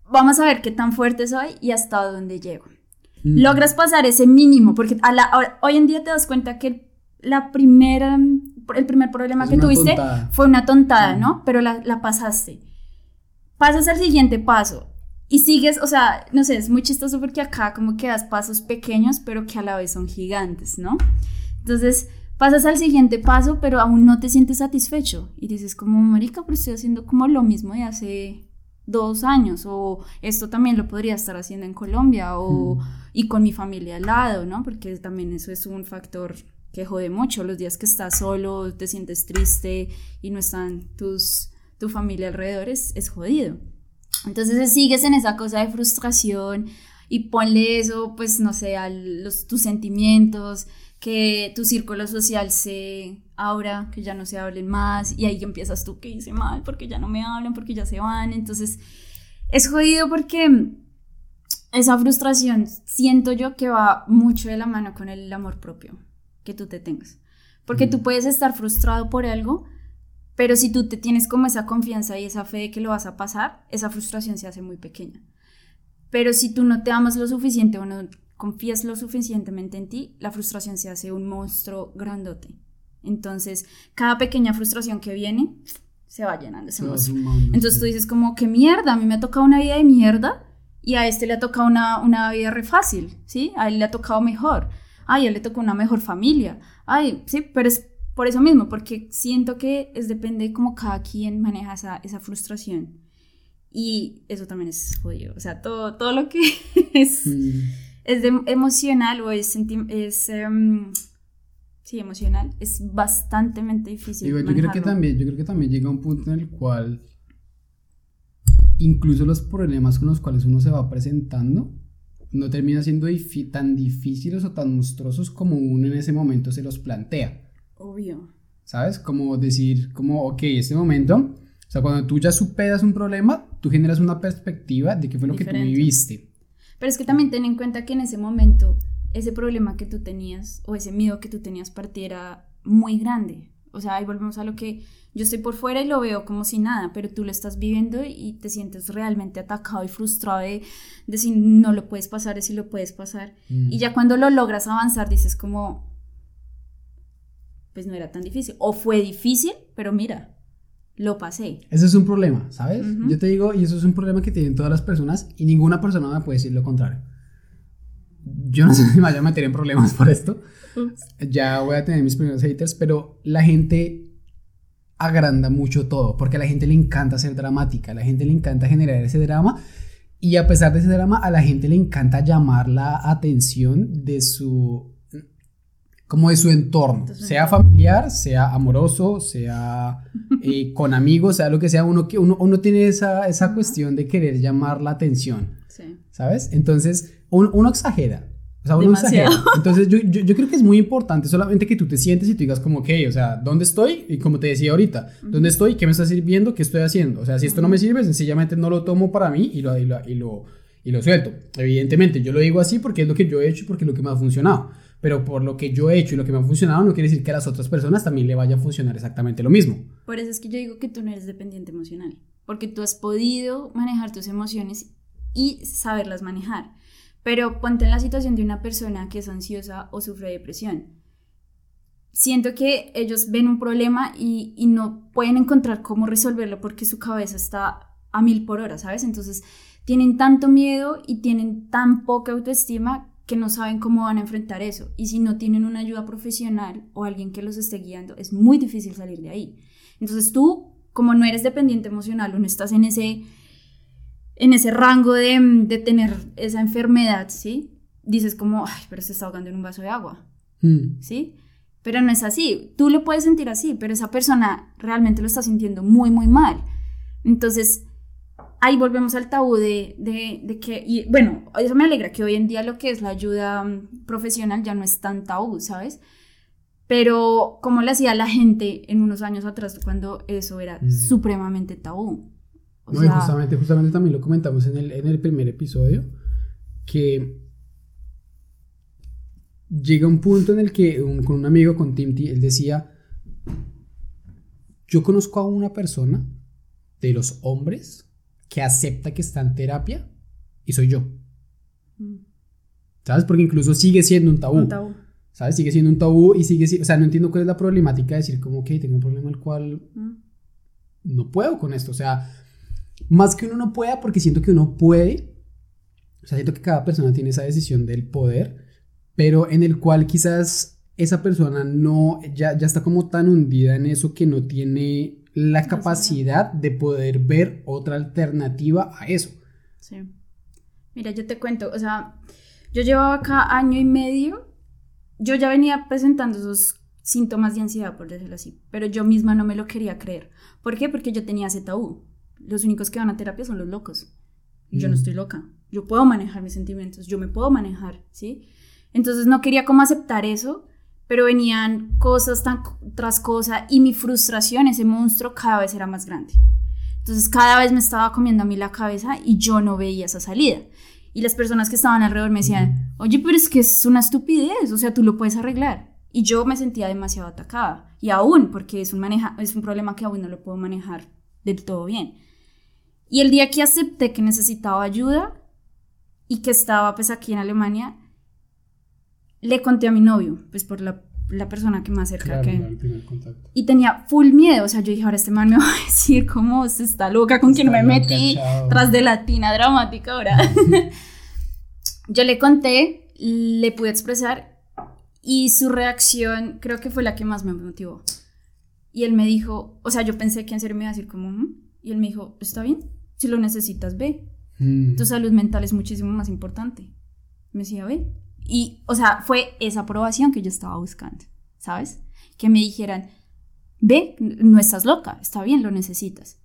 B: vamos a ver qué tan fuerte soy y hasta dónde llego. Mm. Logras pasar ese mínimo, porque a la, hoy en día te das cuenta que la primera, el primer problema que tuviste fue una tontada, ¿no? Mm. Pero la, la pasaste. Pasas al siguiente paso y sigues, o sea, no sé, es muy chistoso porque acá como que das pasos pequeños, pero que a la vez son gigantes, ¿no? Entonces, pasas al siguiente paso, pero aún no te sientes satisfecho y dices como, marica, pero estoy haciendo como lo mismo de hace dos años o esto también lo podría estar haciendo en Colombia o y con mi familia al lado, ¿no? Porque también eso es un factor que jode mucho, los días que estás solo, te sientes triste y no están tus, tu familia alrededor, es, jodido. Entonces sigues en esa cosa de frustración y ponle eso, pues no sé, a los, tus sentimientos, que tu círculo social se abra, que ya no se hablen más y ahí empiezas tú que hice mal porque ya no me hablan, porque ya se van. Entonces es jodido porque esa frustración siento yo que va mucho de la mano con el amor propio que tú te tengas. Porque tú mm. puedes estar frustrado por algo, pero si tú te tienes como esa confianza y esa fe de que lo vas a pasar, esa frustración se hace muy pequeña. Pero si tú no te amas lo suficiente o no confías lo suficientemente en ti, la frustración se hace un monstruo grandote. Entonces, cada pequeña frustración que viene, se va llenando ese monstruo. Entonces tú dices como, qué mierda, a mí me ha tocado una vida de mierda y a este le ha tocado una, una vida re fácil, ¿sí? A él le ha tocado mejor. Ay, él le tocó una mejor familia. Ay, sí, pero es por eso mismo, porque siento que es depende como cada quien maneja esa, esa frustración. Y eso también es jodido. O sea, todo, todo lo que es... Mm es de, emocional o es, es em, sí, emocional, es bastante difícil.
A: yo creo que también, yo creo que también llega un punto en el cual incluso los problemas con los cuales uno se va presentando no termina siendo tan difíciles o tan monstruosos como uno en ese momento se los plantea.
B: Obvio.
A: ¿Sabes? Como decir, como, ok, este momento, o sea, cuando tú ya superas un problema, tú generas una perspectiva de qué fue lo que tú viviste.
B: Pero es que también ten en cuenta que en ese momento ese problema que tú tenías o ese miedo que tú tenías para ti era muy grande. O sea, ahí volvemos a lo que yo estoy por fuera y lo veo como si nada, pero tú lo estás viviendo y te sientes realmente atacado y frustrado de, si no lo puedes pasar, de si lo puedes pasar. Mm. Y ya cuando lo logras avanzar dices como, pues no era tan difícil. O fue difícil, pero mira, lo pasé.
A: Ese es un problema, ¿sabes? Yo te digo, y eso es un problema que tienen todas las personas y ninguna persona me puede decir lo contrario. Yo no sé si me vaya a meter en problemas por esto. Ya voy a tener mis primeros haters, pero la gente agranda mucho todo, porque a la gente le encanta ser dramática, a la gente le encanta generar ese drama y a pesar de ese drama, a la gente le encanta llamar la atención de su como de su entorno, sea familiar, sea amoroso, sea eh, con amigos, sea lo que sea, uno, que uno, uno tiene esa, esa cuestión de querer llamar la atención, ¿sabes? Entonces, uno, exagera, o sea, uno exagera. Entonces, yo, yo, creo que es muy importante solamente que tú te sientes y tú digas como, ok, o sea, ¿dónde estoy? Y como te decía ahorita, ¿dónde estoy? ¿Qué me está sirviendo? ¿Qué estoy haciendo? O sea, si esto no me sirve, sencillamente no lo tomo para mí y lo, y lo, y lo, y lo suelto. Evidentemente, yo lo digo así porque es lo que yo he hecho y porque es lo que me ha funcionado pero por lo que yo he hecho y lo que me ha funcionado no quiere decir que a las otras personas también le vaya a funcionar exactamente lo mismo.
B: Por eso es que yo digo que tú no eres dependiente emocional, porque tú has podido manejar tus emociones y saberlas manejar. Pero ponte en la situación de una persona que es ansiosa o sufre depresión. Siento que ellos ven un problema y, no pueden encontrar cómo resolverlo porque su cabeza está a mil por hora, ¿sabes? Entonces tienen tanto miedo y tienen tan poca autoestima que no saben cómo van a enfrentar eso. Y si no tienen una ayuda profesional o alguien que los esté guiando, es muy difícil salir de ahí. Entonces tú, como no eres dependiente emocional o no estás en ese, en ese rango de, de tener esa enfermedad, ¿sí? Dices como, ay, pero se está ahogando en un vaso de agua, mm. ¿sí? Pero no es así. Tú lo puedes sentir así, pero esa persona realmente lo está sintiendo muy, muy mal. Entonces, ahí volvemos al tabú de, de, que, y bueno, eso me alegra que hoy en día lo que es la ayuda mm, profesional ya no es tan tabú, ¿sabes? Pero como le hacía la gente en unos años atrás cuando eso era supremamente tabú.
A: No, justamente, justamente también lo comentamos en el, en el primer episodio, que llega un punto en el que con un amigo, con Timty, él decía, yo conozco a una persona de los hombres que acepta que está en terapia y soy yo. Mm. ¿Sabes? Porque incluso sigue siendo un tabú. ¿Sabes? Sigue siendo un tabú y sigue O sea, no entiendo cuál es la problemática de decir como, que tengo un problema el cual mm. no puedo con esto. O sea, más que uno no pueda, porque siento que uno puede. O sea, siento que cada persona tiene esa decisión del poder, pero en el cual quizás esa persona no, ya, ya está como tan hundida en eso que no tiene la capacidad de poder ver otra alternativa a eso.
B: Sí. Mira, yo te cuento, o sea, yo llevaba acá año y medio, yo ya venía presentando esos síntomas de ansiedad, por decirlo así, pero yo misma no me lo quería creer. ¿Por qué? Porque yo tenía ese tabú. Los únicos que van a terapia son los locos. Yo no mm. estoy loca. Yo puedo manejar mis sentimientos, yo me puedo manejar, ¿sí? Entonces no quería como aceptar eso pero venían cosas tan, tras cosa y mi frustración, ese monstruo, cada vez era más grande. Entonces cada vez me estaba comiendo a mí la cabeza y yo no veía esa salida. Y las personas que estaban alrededor me decían, oye, pero es que es una estupidez, o sea, tú lo puedes arreglar. Y yo me sentía demasiado atacada. Y aún, porque es un, maneja, es un problema que aún no lo puedo manejar del todo bien. Y el día que acepté que necesitaba ayuda y que estaba pues aquí en Alemania, le conté a mi novio, pues por la, la persona que más cerca que... Y tenía full miedo, o sea, yo dije, ahora este man me va a decir cómo se está loca, con quien me metí, tras de latina dramática ahora. yo le conté, le pude expresar y su reacción creo que fue la que más me motivó. Y él me dijo, o sea, yo pensé que en serio me iba a decir como, y él me dijo, está bien, si lo necesitas, ve. Mm. Tu salud mental es muchísimo más importante. Me decía, ve. Y, o sea, fue esa aprobación que yo estaba buscando, ¿sabes? Que me dijeran, ve, no estás loca, está bien, lo necesitas.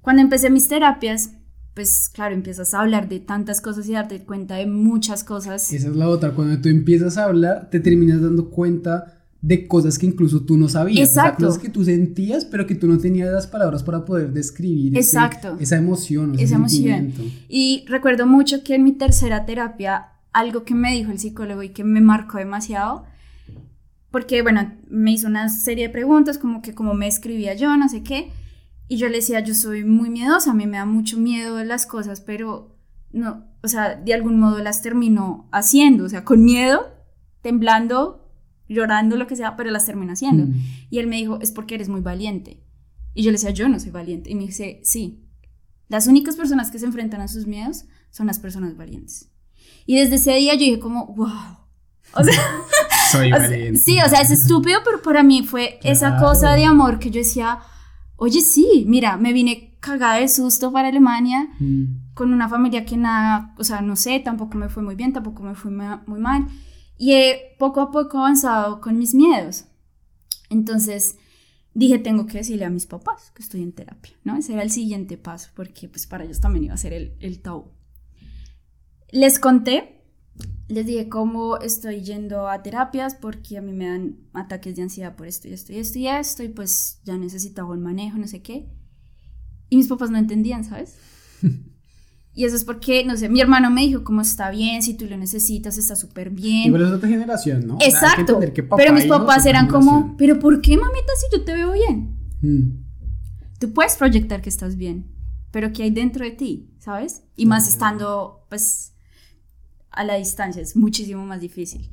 B: Cuando empecé mis terapias, pues claro, empiezas a hablar de tantas cosas y darte cuenta de muchas cosas.
A: Esa es la otra, cuando tú empiezas a hablar, te terminas dando cuenta de cosas que incluso tú no sabías. Exacto. cosas que tú sentías, pero que tú no tenías las palabras para poder describir Exacto. esa emoción. esa emoción.
B: Y recuerdo mucho que en mi tercera terapia algo que me dijo el psicólogo y que me marcó demasiado, porque, bueno, me hizo una serie de preguntas, como que cómo me escribía yo, no sé qué, y yo le decía, yo soy muy miedosa, a mí me da mucho miedo las cosas, pero no, o sea, de algún modo las termino haciendo, o sea, con miedo, temblando, llorando, lo que sea, pero las termino haciendo. Mm. Y él me dijo, es porque eres muy valiente. Y yo le decía, yo no soy valiente. Y me dice, sí, las únicas personas que se enfrentan a sus miedos son las personas valientes. Y desde ese día yo dije como, wow. O sea, Soy sí, o sea, es estúpido, pero para mí fue esa cosa de amor que yo decía, oye, sí, mira, me vine cagada de susto para Alemania mm. con una familia que nada, o sea, no sé, tampoco me fue muy bien, tampoco me fue muy mal. Y he poco a poco avanzado con mis miedos. Entonces dije, tengo que decirle a mis papás que estoy en terapia, ¿no? Ese era el siguiente paso, porque pues para ellos también iba a ser el, el tabú. Les conté, les dije cómo estoy yendo a terapias porque a mí me dan ataques de ansiedad por esto y esto y esto y esto y pues ya necesitaba un manejo, no sé qué. Y mis papás no entendían, ¿sabes? Y eso es porque, no sé, mi hermano me dijo, como está bien, si tú lo necesitas, está súper bien.
A: Pero es otra generación, ¿no?
B: Exacto. pero mis papás eran como, pero ¿por qué, mamita, si yo te veo bien? Hmm. Tú puedes proyectar que estás bien, pero ¿qué hay dentro de ti? ¿Sabes? Y más estando, pues, a la distancia, es muchísimo más difícil.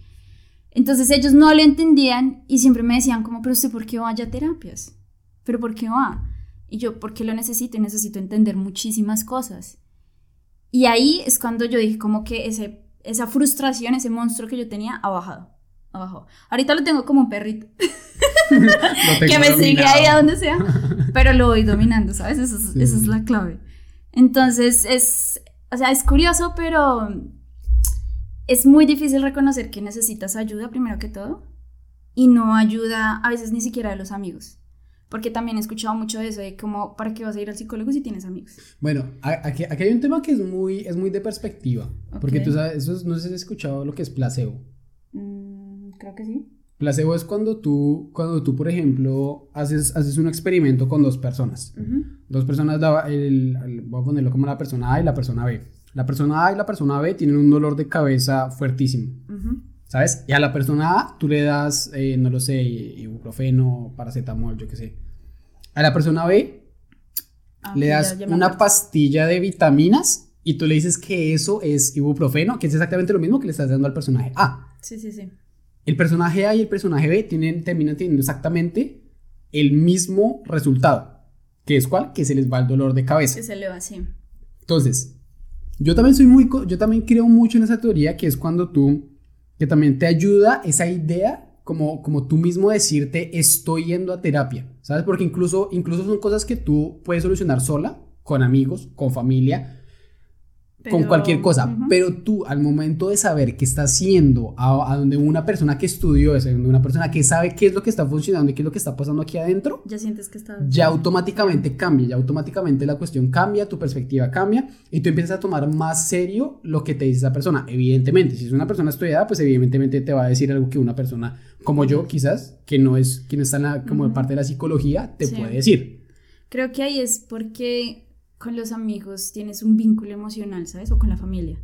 B: Entonces ellos no lo entendían y siempre me decían como, pero usted, ¿por qué vaya a terapias? ¿Pero por qué va? Y yo, porque lo necesito y necesito entender muchísimas cosas. Y ahí es cuando yo dije como que ese, esa frustración, ese monstruo que yo tenía ha bajado. Ha bajado. Ahorita lo tengo como un perrito. que me sigue ahí a donde sea. Pero lo voy dominando, ¿sabes? Esa es, esa es la clave. Entonces es, o sea, es curioso, pero es muy difícil reconocer que necesitas ayuda primero que todo. Y no ayuda a veces ni siquiera de los amigos. Porque también he escuchado mucho de eso, de como, ¿para qué vas a ir al psicólogo si tienes amigos?
A: Bueno, aquí, aquí hay un tema que es muy, es muy de perspectiva. Porque tú sabes, eso no sé si has escuchado lo que es placebo.
B: Mm, creo que sí.
A: Placebo es cuando tú, cuando tú, por ejemplo, haces, haces un experimento con dos personas. Dos personas, el, voy a ponerlo como la persona A y la persona B. La persona A y la persona B tienen un dolor de cabeza fuertísimo. ¿Sabes? Y a la persona A tú le das, eh, no lo sé, ibuprofeno, paracetamol, yo qué sé. A la persona B ah, le das una pastilla de vitaminas y tú le dices que eso es ibuprofeno, que es exactamente lo mismo que le estás dando al personaje A.
B: Sí, sí, sí.
A: El personaje A y el personaje B tienen, terminan teniendo exactamente el mismo resultado. ¿Que es cuál? Que se les va el dolor de cabeza.
B: Que se le va así.
A: Entonces, yo también soy muy, yo también creo mucho en esa teoría que es cuando tú que también te ayuda esa idea como, como tú mismo decirte estoy yendo a terapia, ¿sabes? Porque incluso, incluso son cosas que tú puedes solucionar sola, con amigos, con familia, con cualquier cosa, pero tú al momento de saber qué está haciendo, a, donde una persona que estudió eso, donde una persona que sabe qué es lo que está funcionando y qué es lo que está pasando aquí adentro,
B: ya sientes que está...
A: Ya automáticamente cambia, ya automáticamente la cuestión cambia, tu perspectiva cambia y tú empiezas a tomar más serio lo que te dice esa persona. Evidentemente, si es una persona estudiada, pues evidentemente te va a decir algo que una persona como yo, quizás, que no es quien está en la, como parte de la psicología, te puede decir.
B: Creo que ahí es porque con los amigos tienes un vínculo emocional, ¿sabes? O con la familia.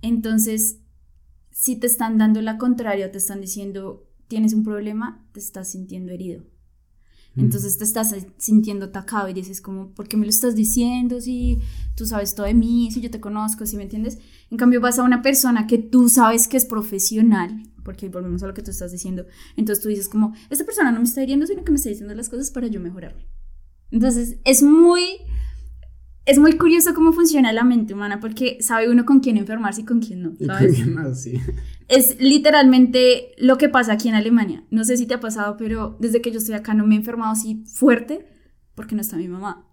B: Entonces, si te están dando la contraria, te están diciendo, tienes un problema, te estás sintiendo herido. Mm. Entonces te estás sintiendo atacado y dices como, ¿por qué me lo estás diciendo? Si tú sabes todo de mí, si yo te conozco, si me entiendes. En cambio vas a una persona que tú sabes que es profesional, porque volvemos a lo que tú estás diciendo. Entonces tú dices como, esta persona no me está hiriendo, sino que me está diciendo las cosas para yo mejorarme. Entonces es muy es muy curioso cómo funciona la mente humana porque sabe uno con quién enfermarse y con quién no. ¿sabes? Es literalmente lo que pasa aquí en Alemania. No sé si te ha pasado, pero desde que yo estoy acá no me he enfermado así fuerte porque no está mi mamá.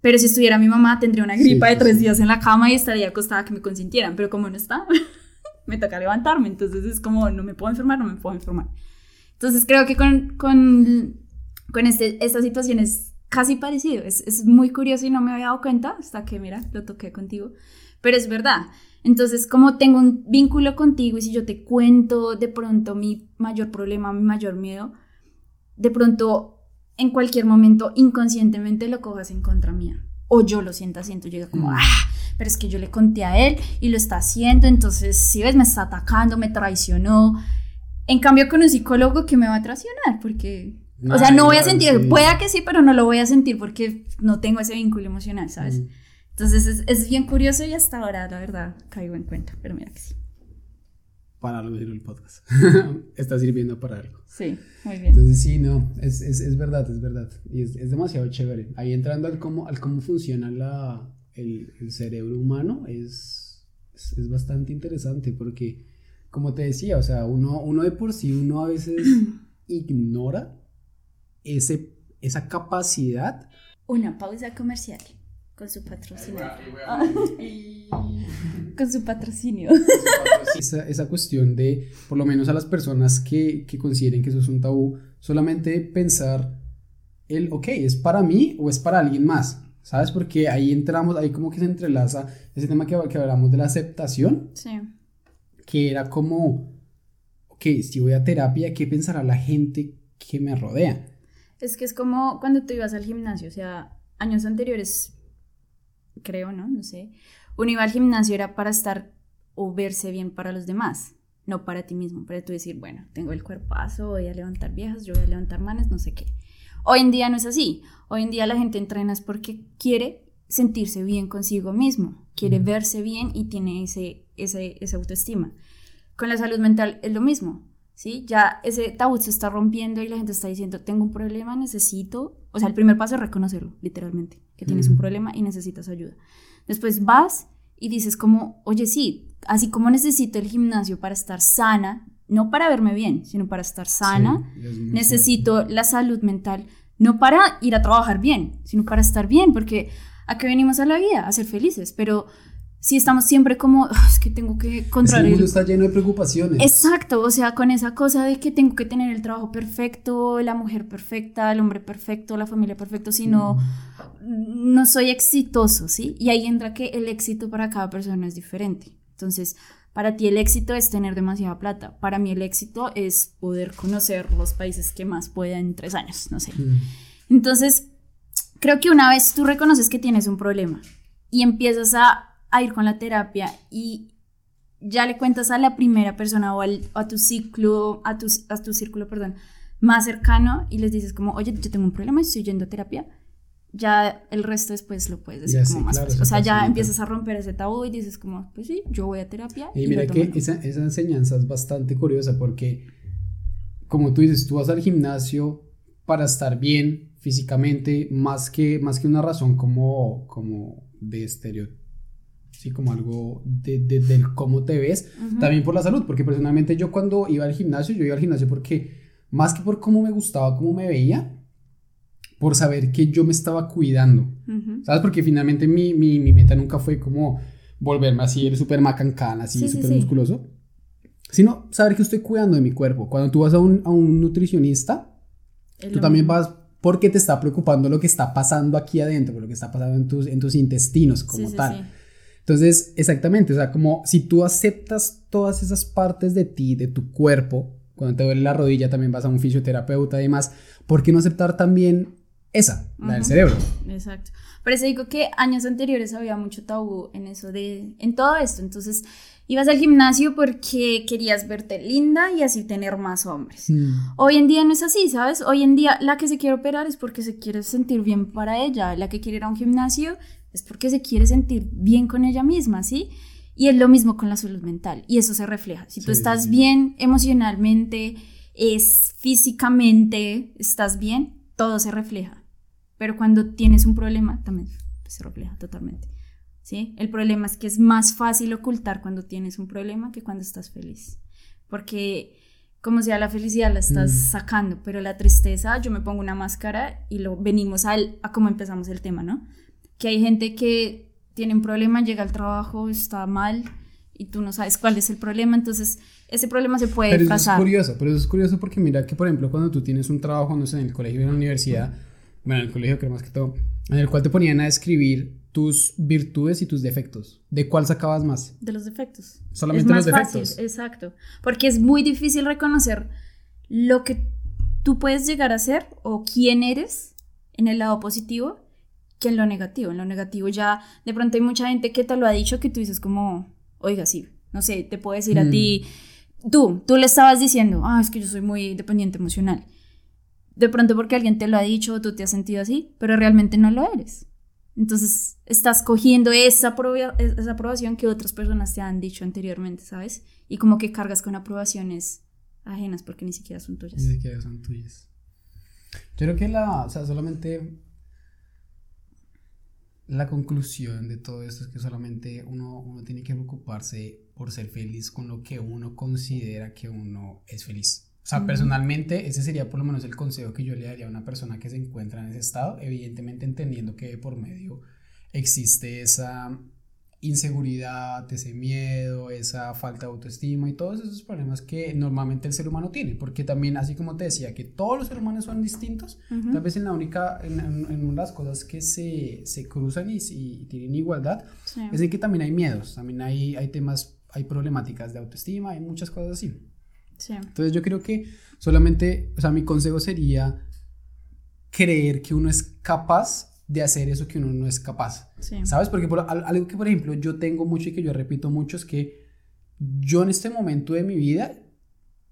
B: Pero si estuviera mi mamá, tendría una gripa de tres días en la cama y estaría acostada que me consintieran. Pero como no está, me toca levantarme. Entonces es como, no me puedo enfermar, no me puedo enfermar. Entonces creo que con, con, con este, estas situaciones casi parecido. Es, es, muy curioso y no me había dado cuenta hasta que, mira, lo toqué contigo. Pero es verdad. Entonces, como tengo un vínculo contigo y si yo te cuento de pronto mi mayor problema, mi mayor miedo, de pronto en cualquier momento inconscientemente lo cojas en contra mía. O yo lo sienta, siento, llega como, mm. ah, pero es que yo le conté a él y lo está haciendo, entonces, si ves, me está atacando, me traicionó. En cambio, con un psicólogo que me va a traicionar, porque o sea, no voy a sentir, pueda que sí, pero no lo voy a sentir porque no tengo ese vínculo emocional, ¿sabes? Mm. Entonces es, es, bien curioso y hasta ahora, la verdad, caigo en cuenta, pero mira que sí.
A: Para algo el podcast. Está sirviendo para algo.
B: Sí, muy bien.
A: Entonces sí, no, es, es, es verdad, es verdad. Y es, es, demasiado chévere. Ahí entrando al cómo, al cómo funciona la, el, el cerebro humano, es, es, bastante interesante porque, como te decía, o sea, uno, uno de por sí, uno a veces ignora ese, esa capacidad.
B: Una pausa comercial con su patrocinio. con su patrocinio.
A: esa, esa, cuestión de, por lo menos a las personas que, que consideren que eso es un tabú, solamente pensar el, ok, ¿es para mí o es para alguien más? ¿Sabes? Porque ahí entramos, ahí como que se entrelaza ese tema que, que hablamos de la aceptación. Sí. Que era como, ok, si voy a terapia, ¿qué pensará la gente que me rodea?
B: Es que es como cuando tú ibas al gimnasio, o sea, años anteriores, creo, ¿no? No sé. Uno iba al gimnasio era para estar o verse bien para los demás, no para ti mismo, para tú decir, bueno, tengo el cuerpazo, voy a levantar viejas, yo voy a levantar manos, no sé qué. Hoy en día no es así. Hoy en día la gente entrena es porque quiere sentirse bien consigo mismo, quiere verse bien y tiene ese, ese, esa autoestima. Con la salud mental es lo mismo. ¿Sí? Ya ese tabú se está rompiendo y la gente está diciendo, tengo un problema, necesito, o sea, el primer paso es reconocerlo, literalmente, que tienes un problema y necesitas ayuda. Después vas y dices como, oye, sí, así como necesito el gimnasio para estar sana, no para verme bien, sino para estar sana, necesito la salud mental, no para ir a trabajar bien, sino para estar bien, porque a qué venimos a la vida, a ser felices, pero si estamos siempre como, es que tengo que
A: controlar. el mundo está lleno de preocupaciones.
B: Exacto, o sea, con esa cosa de que tengo que tener el trabajo perfecto, la mujer perfecta, el hombre perfecto, la familia perfecta, si no, mm. no soy exitoso, ¿sí? Y ahí entra que el éxito para cada persona es diferente. Entonces, para ti el éxito es tener demasiada plata. Para mí el éxito es poder conocer los países que más pueda en tres años, no sé. Mm. Entonces, creo que una vez tú reconoces que tienes un problema y empiezas a a ir con la terapia y ya le cuentas a la primera persona o al, a tu ciclo, a tu, a tu círculo, perdón, más cercano y les dices como, oye, yo tengo un problema, estoy yendo a terapia, ya el resto después lo puedes decir como más O sea, ya empiezas a romper ese tabú y dices como, pues sí, yo voy a terapia.
A: Y, mira que esa, esa enseñanza es bastante curiosa porque, como tú dices, tú vas al gimnasio para estar bien físicamente, más que, más que una razón como, como de estereotipo sí, como algo de, del cómo te ves, también por la salud, porque personalmente yo cuando iba al gimnasio, yo iba al gimnasio porque más que por cómo me gustaba, cómo me veía, por saber que yo me estaba cuidando, ¿sabes? Porque finalmente mi, mi, mi, meta nunca fue como volverme así el súper macancán, así súper musculoso, sino saber que estoy cuidando de mi cuerpo. Cuando tú vas a un, a un nutricionista, tú también vas porque te está preocupando lo que está pasando aquí adentro, lo que está pasando en tus, en tus intestinos como tal. Entonces, exactamente, o sea, como si tú aceptas todas esas partes de ti, de tu cuerpo, cuando te duele la rodilla también vas a un fisioterapeuta y demás, ¿por qué no aceptar también esa, la del cerebro?
B: Exacto. Por eso digo que años anteriores había mucho tabú en eso de, en todo esto, entonces ibas al gimnasio porque querías verte linda y así tener más hombres. Mm. Hoy en día no es así, ¿sabes? Hoy en día la que se quiere operar es porque se quiere sentir bien para ella, la que quiere ir a un gimnasio es porque se quiere sentir bien con ella misma, ¿sí? Y es lo mismo con la salud mental, y eso se refleja. Si tú estás bien emocionalmente, es físicamente, estás bien, todo se refleja. Pero cuando tienes un problema, también se refleja totalmente. ¿Sí? El problema es que es más fácil ocultar cuando tienes un problema que cuando estás feliz. Porque como sea la felicidad la estás mm. sacando, pero la tristeza, yo me pongo una máscara y lo venimos al, a cómo empezamos el tema, ¿no? Que hay gente que tiene un problema, llega al trabajo, está mal y tú no sabes cuál es el problema, entonces ese problema se puede
A: pero Eso es curioso, pero eso es curioso porque mira que, por ejemplo, cuando tú tienes un trabajo, no sé, en el colegio o en la universidad, bueno, en el colegio creo más que todo, en el cual te ponían a escribir tus virtudes y tus defectos. ¿De cuál sacabas más?
B: De los defectos.
A: Solamente los defectos.
B: Fácil, exacto. Porque es muy difícil reconocer lo que tú puedes llegar a ser o quién eres en el lado positivo que en lo negativo. En lo negativo ya de pronto hay mucha gente que te lo ha dicho que tú dices como, oiga, sí, no sé, te puedo decir a mm. ti, tú, tú le estabas diciendo, ah, es que yo soy muy dependiente emocional. De pronto porque alguien te lo ha dicho, tú te has sentido así, pero realmente no lo eres. Entonces estás cogiendo esa, esa aprobación que otras personas te han dicho anteriormente, ¿sabes? Y como que cargas con aprobaciones ajenas porque ni siquiera son tuyas.
A: Ni siquiera son tuyas. Yo creo que la, o sea, solamente la conclusión de todo esto es que solamente uno, uno tiene que preocuparse por ser feliz con lo que uno considera que uno es feliz. O sea, personalmente ese sería por lo menos el consejo que yo le daría a una persona que se encuentra en ese estado, evidentemente entendiendo que por medio existe esa, inseguridad, ese miedo, esa falta de autoestima y todos esos problemas que normalmente el ser humano tiene, porque también, así como te decía, que todos los seres humanos son distintos, tal vez en la única, en, en, una de las cosas que se, se cruzan y, y, tienen igualdad, es en que también hay miedos, también hay, hay temas, hay problemáticas de autoestima, hay muchas cosas así. Entonces yo creo que solamente, o sea, mi consejo sería creer que uno es capaz de hacer eso que uno no es capaz. ¿Sabes? Porque por, algo que, por ejemplo, yo tengo mucho y que yo repito mucho es que yo en este momento de mi vida,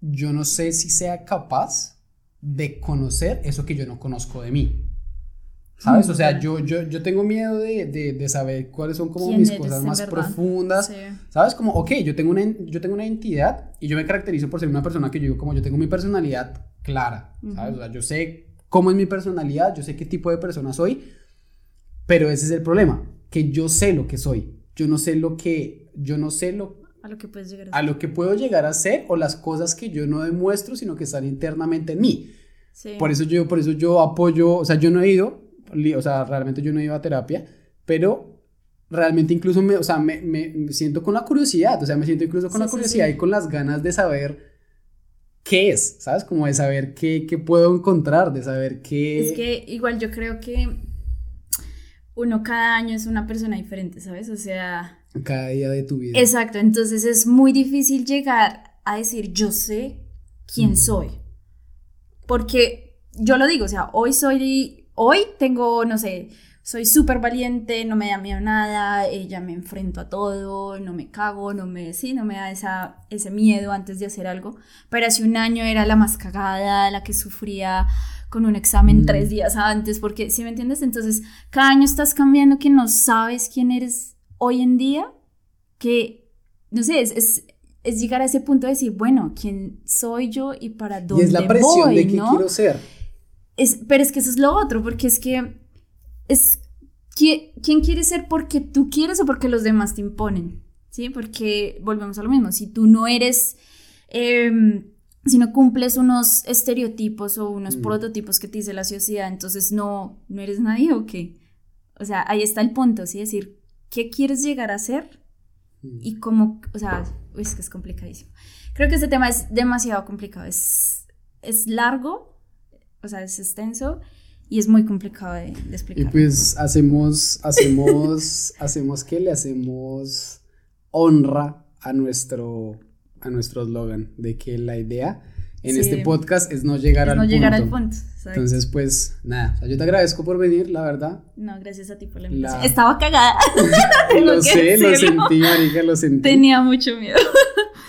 A: yo no sé si sea capaz de conocer eso que yo no conozco de mí. ¿Sabes? O sea, yo, yo, yo tengo miedo de, de, de saber cuáles son como mis cosas más profundas. ¿Sabes? Como, ok, yo tengo, una, yo tengo una identidad y yo me caracterizo por ser una persona que yo digo como yo tengo mi personalidad clara. ¿Sabes? O sea, yo sé cómo es mi personalidad, yo sé qué tipo de persona soy, pero ese es el problema, que yo sé lo que soy. Yo no sé lo que, yo no sé lo,
B: a lo que puedes llegar a,
A: ser. a lo que puedo llegar a ser o las cosas que yo no demuestro, sino que están internamente en mí. Por eso yo, por eso yo apoyo, o sea, yo no he ido, o sea, realmente yo no he ido a terapia, pero realmente incluso me, o sea, me, me siento con la curiosidad, o sea, me siento incluso con la curiosidad y con las ganas de saber qué es, ¿sabes? Como de saber qué, qué puedo encontrar, de saber qué...
B: Es que igual yo creo que uno cada año es una persona diferente, ¿sabes? O sea...
A: Cada día de tu vida.
B: Exacto, entonces es muy difícil llegar a decir yo sé quién soy. Porque yo lo digo, o sea, hoy soy, hoy tengo, no sé, soy súper valiente, no me da miedo nada, ella me enfrento a todo, no me cago, no me, sí, no me da esa, ese miedo antes de hacer algo. Pero hace un año era la más cagada, la que sufría con un examen mm. tres días antes, porque, si me entiendes? Entonces, cada año estás cambiando que no sabes quién eres hoy en día, que, no sé, es, es, llegar a ese punto de decir, bueno, ¿quién soy yo y para dónde voy? Y es la presión de que quiero ser. Es, pero es que eso es lo otro, porque es que es quién quiere ser porque tú quieres o porque los demás te imponen, ¿sí? Porque volvemos a lo mismo, si tú no eres... Em, si no cumples unos estereotipos o unos mm. prototipos que te dice la sociedad, entonces no, no eres nadie o qué. O sea, ahí está el punto, ¿sí? Decir, ¿qué quieres llegar a ser? Mm. Y cómo, o sea, es que es complicadísimo. Creo que este tema es demasiado complicado, es, es largo, o sea, es extenso y es muy complicado de, explicar.
A: Y pues hacemos, hacemos, hacemos que le hacemos honra a nuestro a nuestro eslogan de que la idea en este podcast es no llegar, al, no llegar al punto. Entonces, pues nada, yo te agradezco por venir, la verdad.
B: No, gracias a ti por la invitación. Estaba cagada.
A: lo sé, lo sentí, marica, lo sentí.
B: Tenía mucho miedo.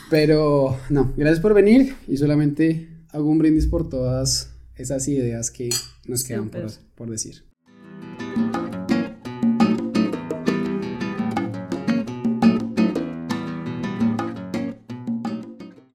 A: Pero no, gracias por venir y solamente hago un brindis por todas esas ideas que nos quedan por, por decir.